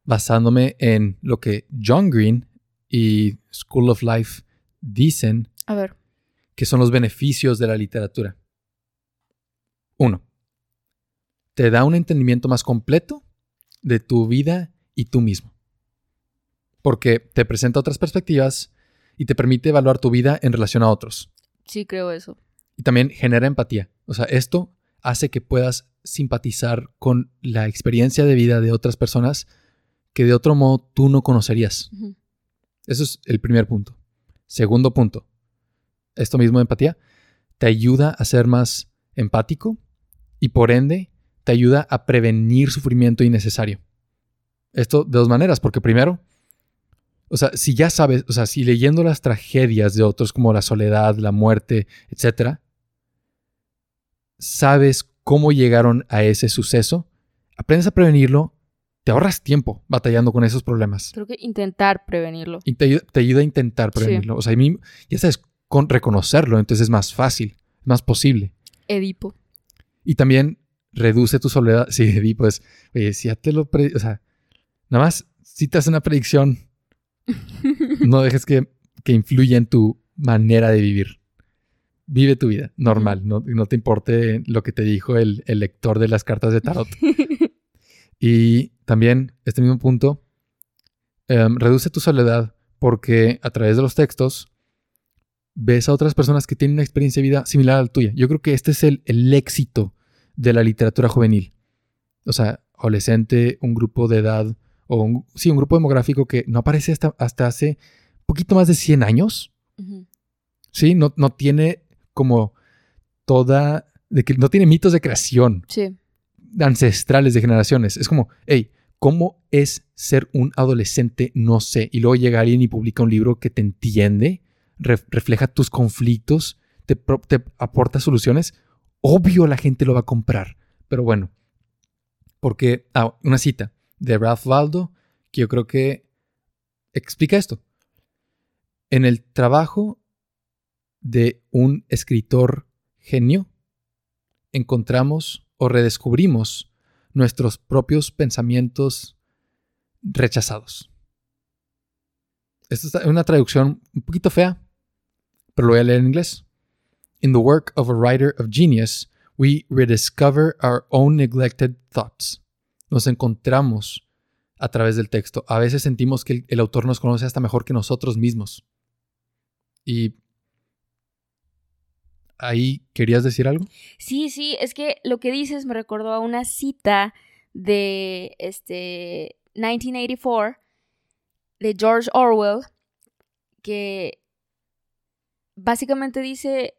basándome en lo que John Green y School of Life dicen A ver. que son los beneficios de la literatura. Uno, te da un entendimiento más completo de tu vida y tú mismo. Porque te presenta otras perspectivas y te permite evaluar tu vida en relación a otros. Sí, creo eso. Y también genera empatía. O sea, esto hace que puedas simpatizar con la experiencia de vida de otras personas que de otro modo tú no conocerías. Ujú. Eso es el primer punto. Segundo punto, esto mismo de empatía, te ayuda a ser más empático y por ende te ayuda a prevenir sufrimiento innecesario. Esto de dos maneras, porque primero, o sea, si ya sabes, o sea, si leyendo las tragedias de otros como la soledad, la muerte, etcétera, sabes cómo llegaron a ese suceso, aprendes a prevenirlo, te ahorras tiempo batallando con esos problemas. Creo que intentar prevenirlo. Y te, ayuda- te ayuda a intentar prevenirlo. O sea, a mí, ya sabes, con reconocerlo, entonces es más fácil, es más posible. Edipo. Y también reduce tu soledad. Sí, di, pues, oye, si ya te lo... pre- o sea, nada más, si te hace una predicción, no dejes que, que influya en tu manera de vivir. Vive tu vida normal, no, no te importe lo que te dijo el, el lector de las cartas de tarot. Y también, este mismo punto, em, reduce tu soledad porque a través de los textos ves a otras personas que tienen una experiencia de vida similar a la tuya. Yo creo que este es el, el éxito de la literatura juvenil. O sea, adolescente, un grupo de edad, o un, sí, un grupo demográfico que no aparece hasta, hasta hace poquito más de 100 años. Sí, no, no tiene como toda, de que no tiene mitos de creación Sí. ancestrales de generaciones. Es como, hey, ¿cómo es ser un adolescente? No sé. Y luego llega alguien y publica un libro que te entiende, re- refleja tus conflictos, te, te aporta soluciones. Obvio la gente lo va a comprar. Pero bueno, porque, ah, una cita de Ralph Waldo que yo creo que explica esto. En el trabajo de un escritor genio, encontramos o redescubrimos nuestros propios pensamientos rechazados. Esta es una traducción un poquito fea, pero lo voy a leer en inglés. In the work of a writer of genius, we rediscover our own neglected thoughts. Nos encontramos a través del texto. A veces sentimos que el, autor nos conoce hasta mejor que nosotros mismos. Y ahí querías decir algo? Sí, sí, es que lo que dices me recordó a una cita de este 1984 de George Orwell que básicamente dice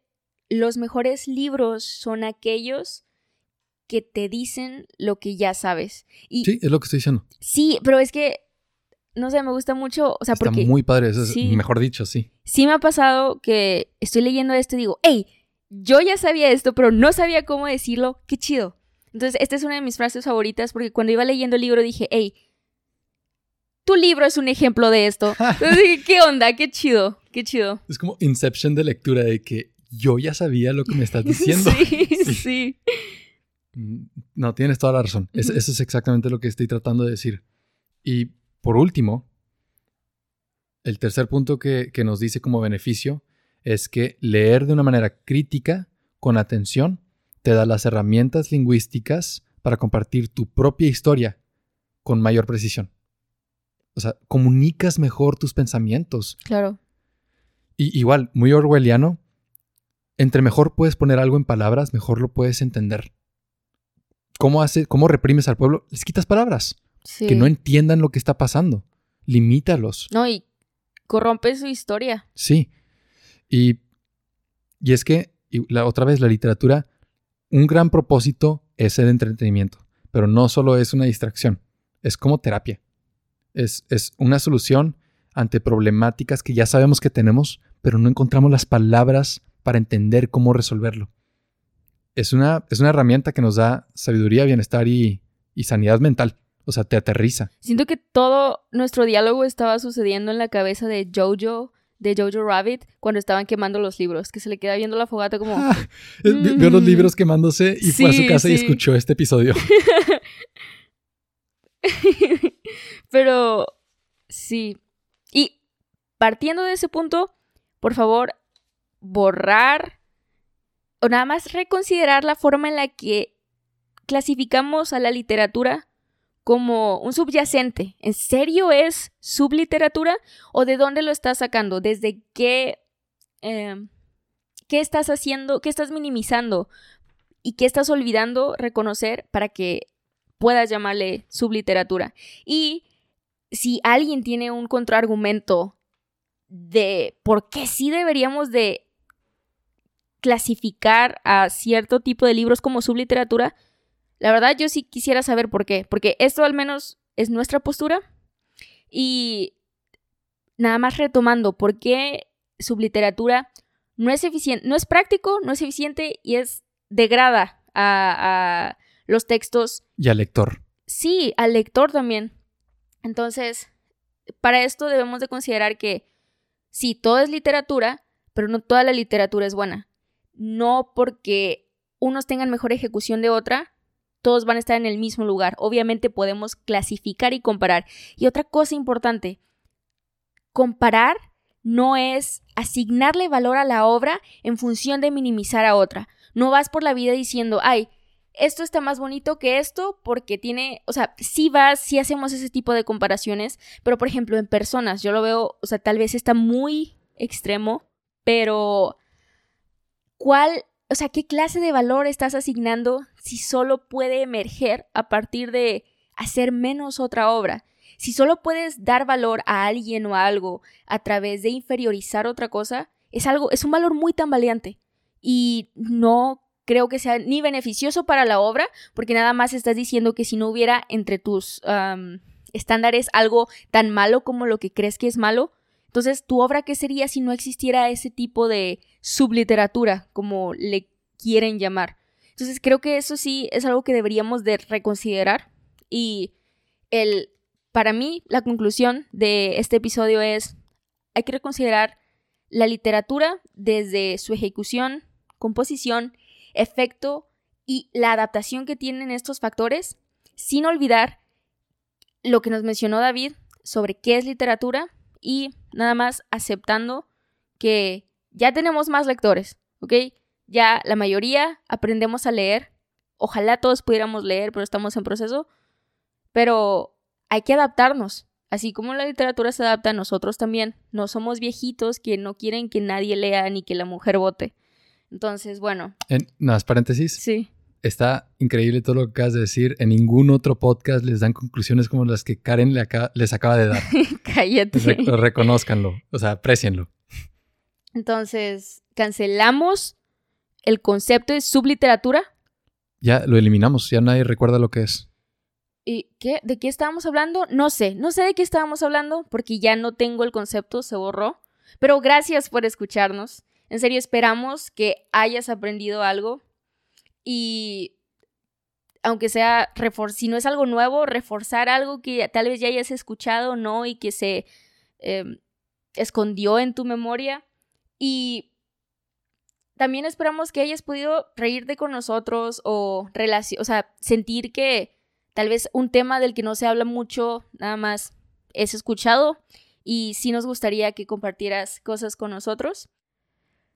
los mejores libros son aquellos que te dicen lo que ya sabes. Y Sí, es lo que estoy diciendo. sí, pero es que no sé, me gusta mucho, o sea, Está porque muy padre, eso es sí. mejor dicho, sí. sí me ha pasado que estoy leyendo esto y digo, hey, yo ya sabía esto, pero no sabía cómo decirlo, qué chido. Entonces, esta es una de mis frases favoritas porque cuando iba leyendo el libro dije, hey, tu libro es un ejemplo de esto. Entonces dije, ¿qué onda? Qué chido, qué chido. Es como Inception de lectura de que yo ya sabía lo que me estás diciendo. sí, Sí. sí. Mm, No, tienes toda la razón. Es- eso es exactamente lo que estoy tratando de decir. Y por último, el tercer punto que, que nos dice como beneficio es que leer de una manera crítica, con atención, te da las herramientas lingüísticas para compartir tu propia historia con mayor precisión. O sea, comunicas mejor tus pensamientos. Claro. Y igual, muy orwelliano, entre mejor puedes poner algo en palabras, mejor lo puedes entender. ¿Cómo, hace, cómo reprimes al pueblo? Les quitas palabras, Sí. que no entiendan lo que está pasando. Limítalos. No, y corrompe su historia. Sí. Y, y es que, la, otra vez, la literatura, un gran propósito es el entretenimiento, pero no solo es una distracción, es como terapia. Es, es una solución ante problemáticas que ya sabemos que tenemos, pero no encontramos las palabras para entender cómo resolverlo. Es una, es una herramienta que nos da sabiduría, bienestar y, y sanidad mental. O sea, te aterriza. Siento que todo nuestro diálogo estaba sucediendo en la cabeza de Jojo, de Jojo Rabbit, cuando estaban quemando los libros, que se le queda viendo la fogata como... Ah, vi- Vio los libros quemándose y fue a su Sí, casa y escuchó este episodio. Pero sí. Y partiendo de ese punto, por favor, borrar o nada más reconsiderar la forma en la que clasificamos a la literatura como un subyacente. ¿En serio es subliteratura? ¿O de dónde lo estás sacando? ¿Desde qué, em, qué estás haciendo? ¿Qué estás minimizando? ¿Y qué estás olvidando reconocer para que puedas llamarle subliteratura? Y si alguien tiene un contraargumento de por qué sí deberíamos de clasificar a cierto tipo de libros como subliteratura, la verdad yo sí quisiera saber por qué, porque esto al menos es nuestra postura y nada más retomando, ¿por qué subliteratura no es eficiente, no es práctico, no es eficiente y es degrada a, a los textos? Y al lector. Sí, al lector también. Entonces, para esto debemos de considerar que sí, todo es literatura, pero no toda la literatura es buena. No porque unos tengan mejor ejecución de otra, todos van a estar en el mismo lugar. Obviamente podemos clasificar y comparar. Y otra cosa importante, comparar no es asignarle valor a la obra en función de minimizar a otra. No vas por la vida diciendo, ay, esto está más bonito que esto porque tiene, o sea, sí vas, sí hacemos ese tipo de comparaciones, pero por ejemplo en personas, yo lo veo, o sea, tal vez está muy extremo, pero ¿cuál, o sea, qué clase de valor estás asignando si solo puede emerger a partir de hacer menos otra obra? Si solo puedes dar valor a alguien o a algo a través de inferiorizar otra cosa, es algo, es un valor muy tambaleante y no creo que sea ni beneficioso para la obra, porque nada más estás diciendo que si no hubiera entre tus estándares algo tan malo como lo que crees que es malo, entonces tu obra qué sería si no existiera ese tipo de subliteratura, como le quieren llamar. Entonces creo que eso sí es algo que deberíamos de reconsiderar y el para mí la conclusión de este episodio es hay que reconsiderar la literatura desde su ejecución, composición efecto y la adaptación que tienen estos factores, sin olvidar lo que nos mencionó David sobre qué es literatura y nada más aceptando que ya tenemos más lectores, ¿ok? Ya la mayoría aprendemos a leer. Ojalá todos pudiéramos leer, pero estamos en proceso. Pero hay que adaptarnos. Así como la literatura se adapta a nosotros también. No somos viejitos que no quieren que nadie lea ni que la mujer vote. Entonces, bueno. En, nada más paréntesis. Sí. Está increíble todo lo que acabas de decir. En ningún otro podcast les dan conclusiones como las que Karen les acaba de dar. Cállate. reconózcanlo, o sea, aprecienlo. Entonces, cancelamos el concepto de subliteratura. Ya lo eliminamos, ya nadie recuerda lo que es. ¿Y qué? ¿De qué estábamos hablando? No sé, no sé de qué estábamos hablando porque ya no tengo el concepto, se borró. Pero gracias por escucharnos. En serio, esperamos que hayas aprendido algo y aunque sea, si no es algo nuevo, reforzar algo que tal vez ya hayas escuchado, ¿no? Y que se em, escondió en tu memoria. Y también esperamos que hayas podido reírte con nosotros o, o sea, sentir que tal vez un tema del que no se habla mucho, nada más es escuchado. Y sí nos gustaría que compartieras cosas con nosotros.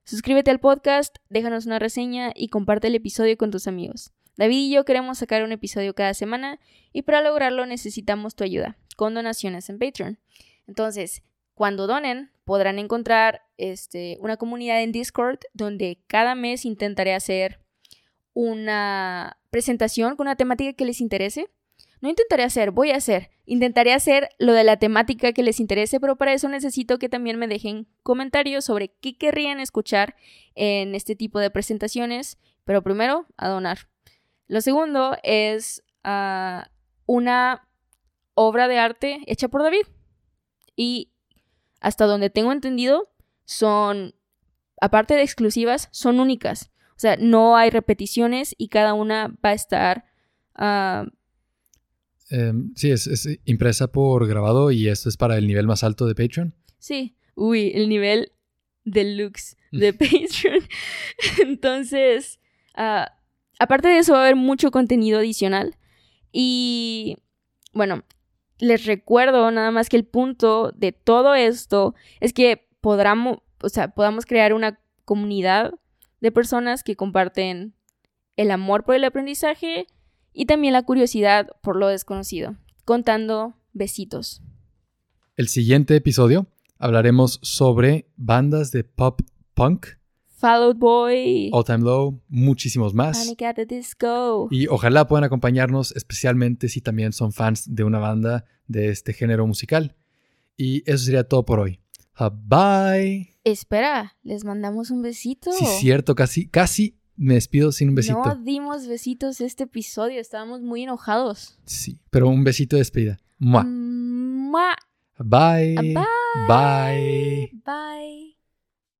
Suscríbete al podcast, déjanos una reseña y comparte el episodio con tus amigos. David y yo queremos sacar un episodio cada semana y para lograrlo necesitamos tu ayuda con donaciones en Patreon. Entonces, cuando donen, podrán encontrar este, una comunidad en Discord donde cada mes intentaré hacer una presentación con una temática que les interese no intentaré hacer, voy a hacer. Intentaré hacer lo de la temática que les interese, pero para eso necesito que también me dejen comentarios sobre qué querrían escuchar en este tipo de presentaciones. Pero primero, a donar. Lo segundo es ah, una obra de arte hecha por David. Y hasta donde tengo entendido, son, aparte de exclusivas, son únicas. O sea, no hay repeticiones y cada una va a estar ah, Em, sí, es, impresa por grabado y esto es para el nivel más alto de Patreon. Sí, uy, el nivel deluxe de Patreon. Entonces, ah, aparte de eso va a haber mucho contenido adicional. Y bueno, les recuerdo nada más que el punto de todo esto es que podamos, o sea, podamos crear una comunidad de personas que comparten el amor por el aprendizaje y también la curiosidad por lo desconocido, contando besitos. El siguiente episodio hablaremos sobre bandas de pop punk, Fall Out Boy, All Time Low, muchísimos más. Panic at the Disco. Y ojalá puedan acompañarnos, especialmente si también son fans de una banda de este género musical. Y eso sería todo por hoy. Ah, Bye. Espera, les mandamos un besito. Sí, cierto, casi, casi me despido sin un besito. No dimos besitos este episodio, estábamos muy enojados. Sí, pero un besito de despedida. Mua. Mua. Bye. Bye. Bye. Bye.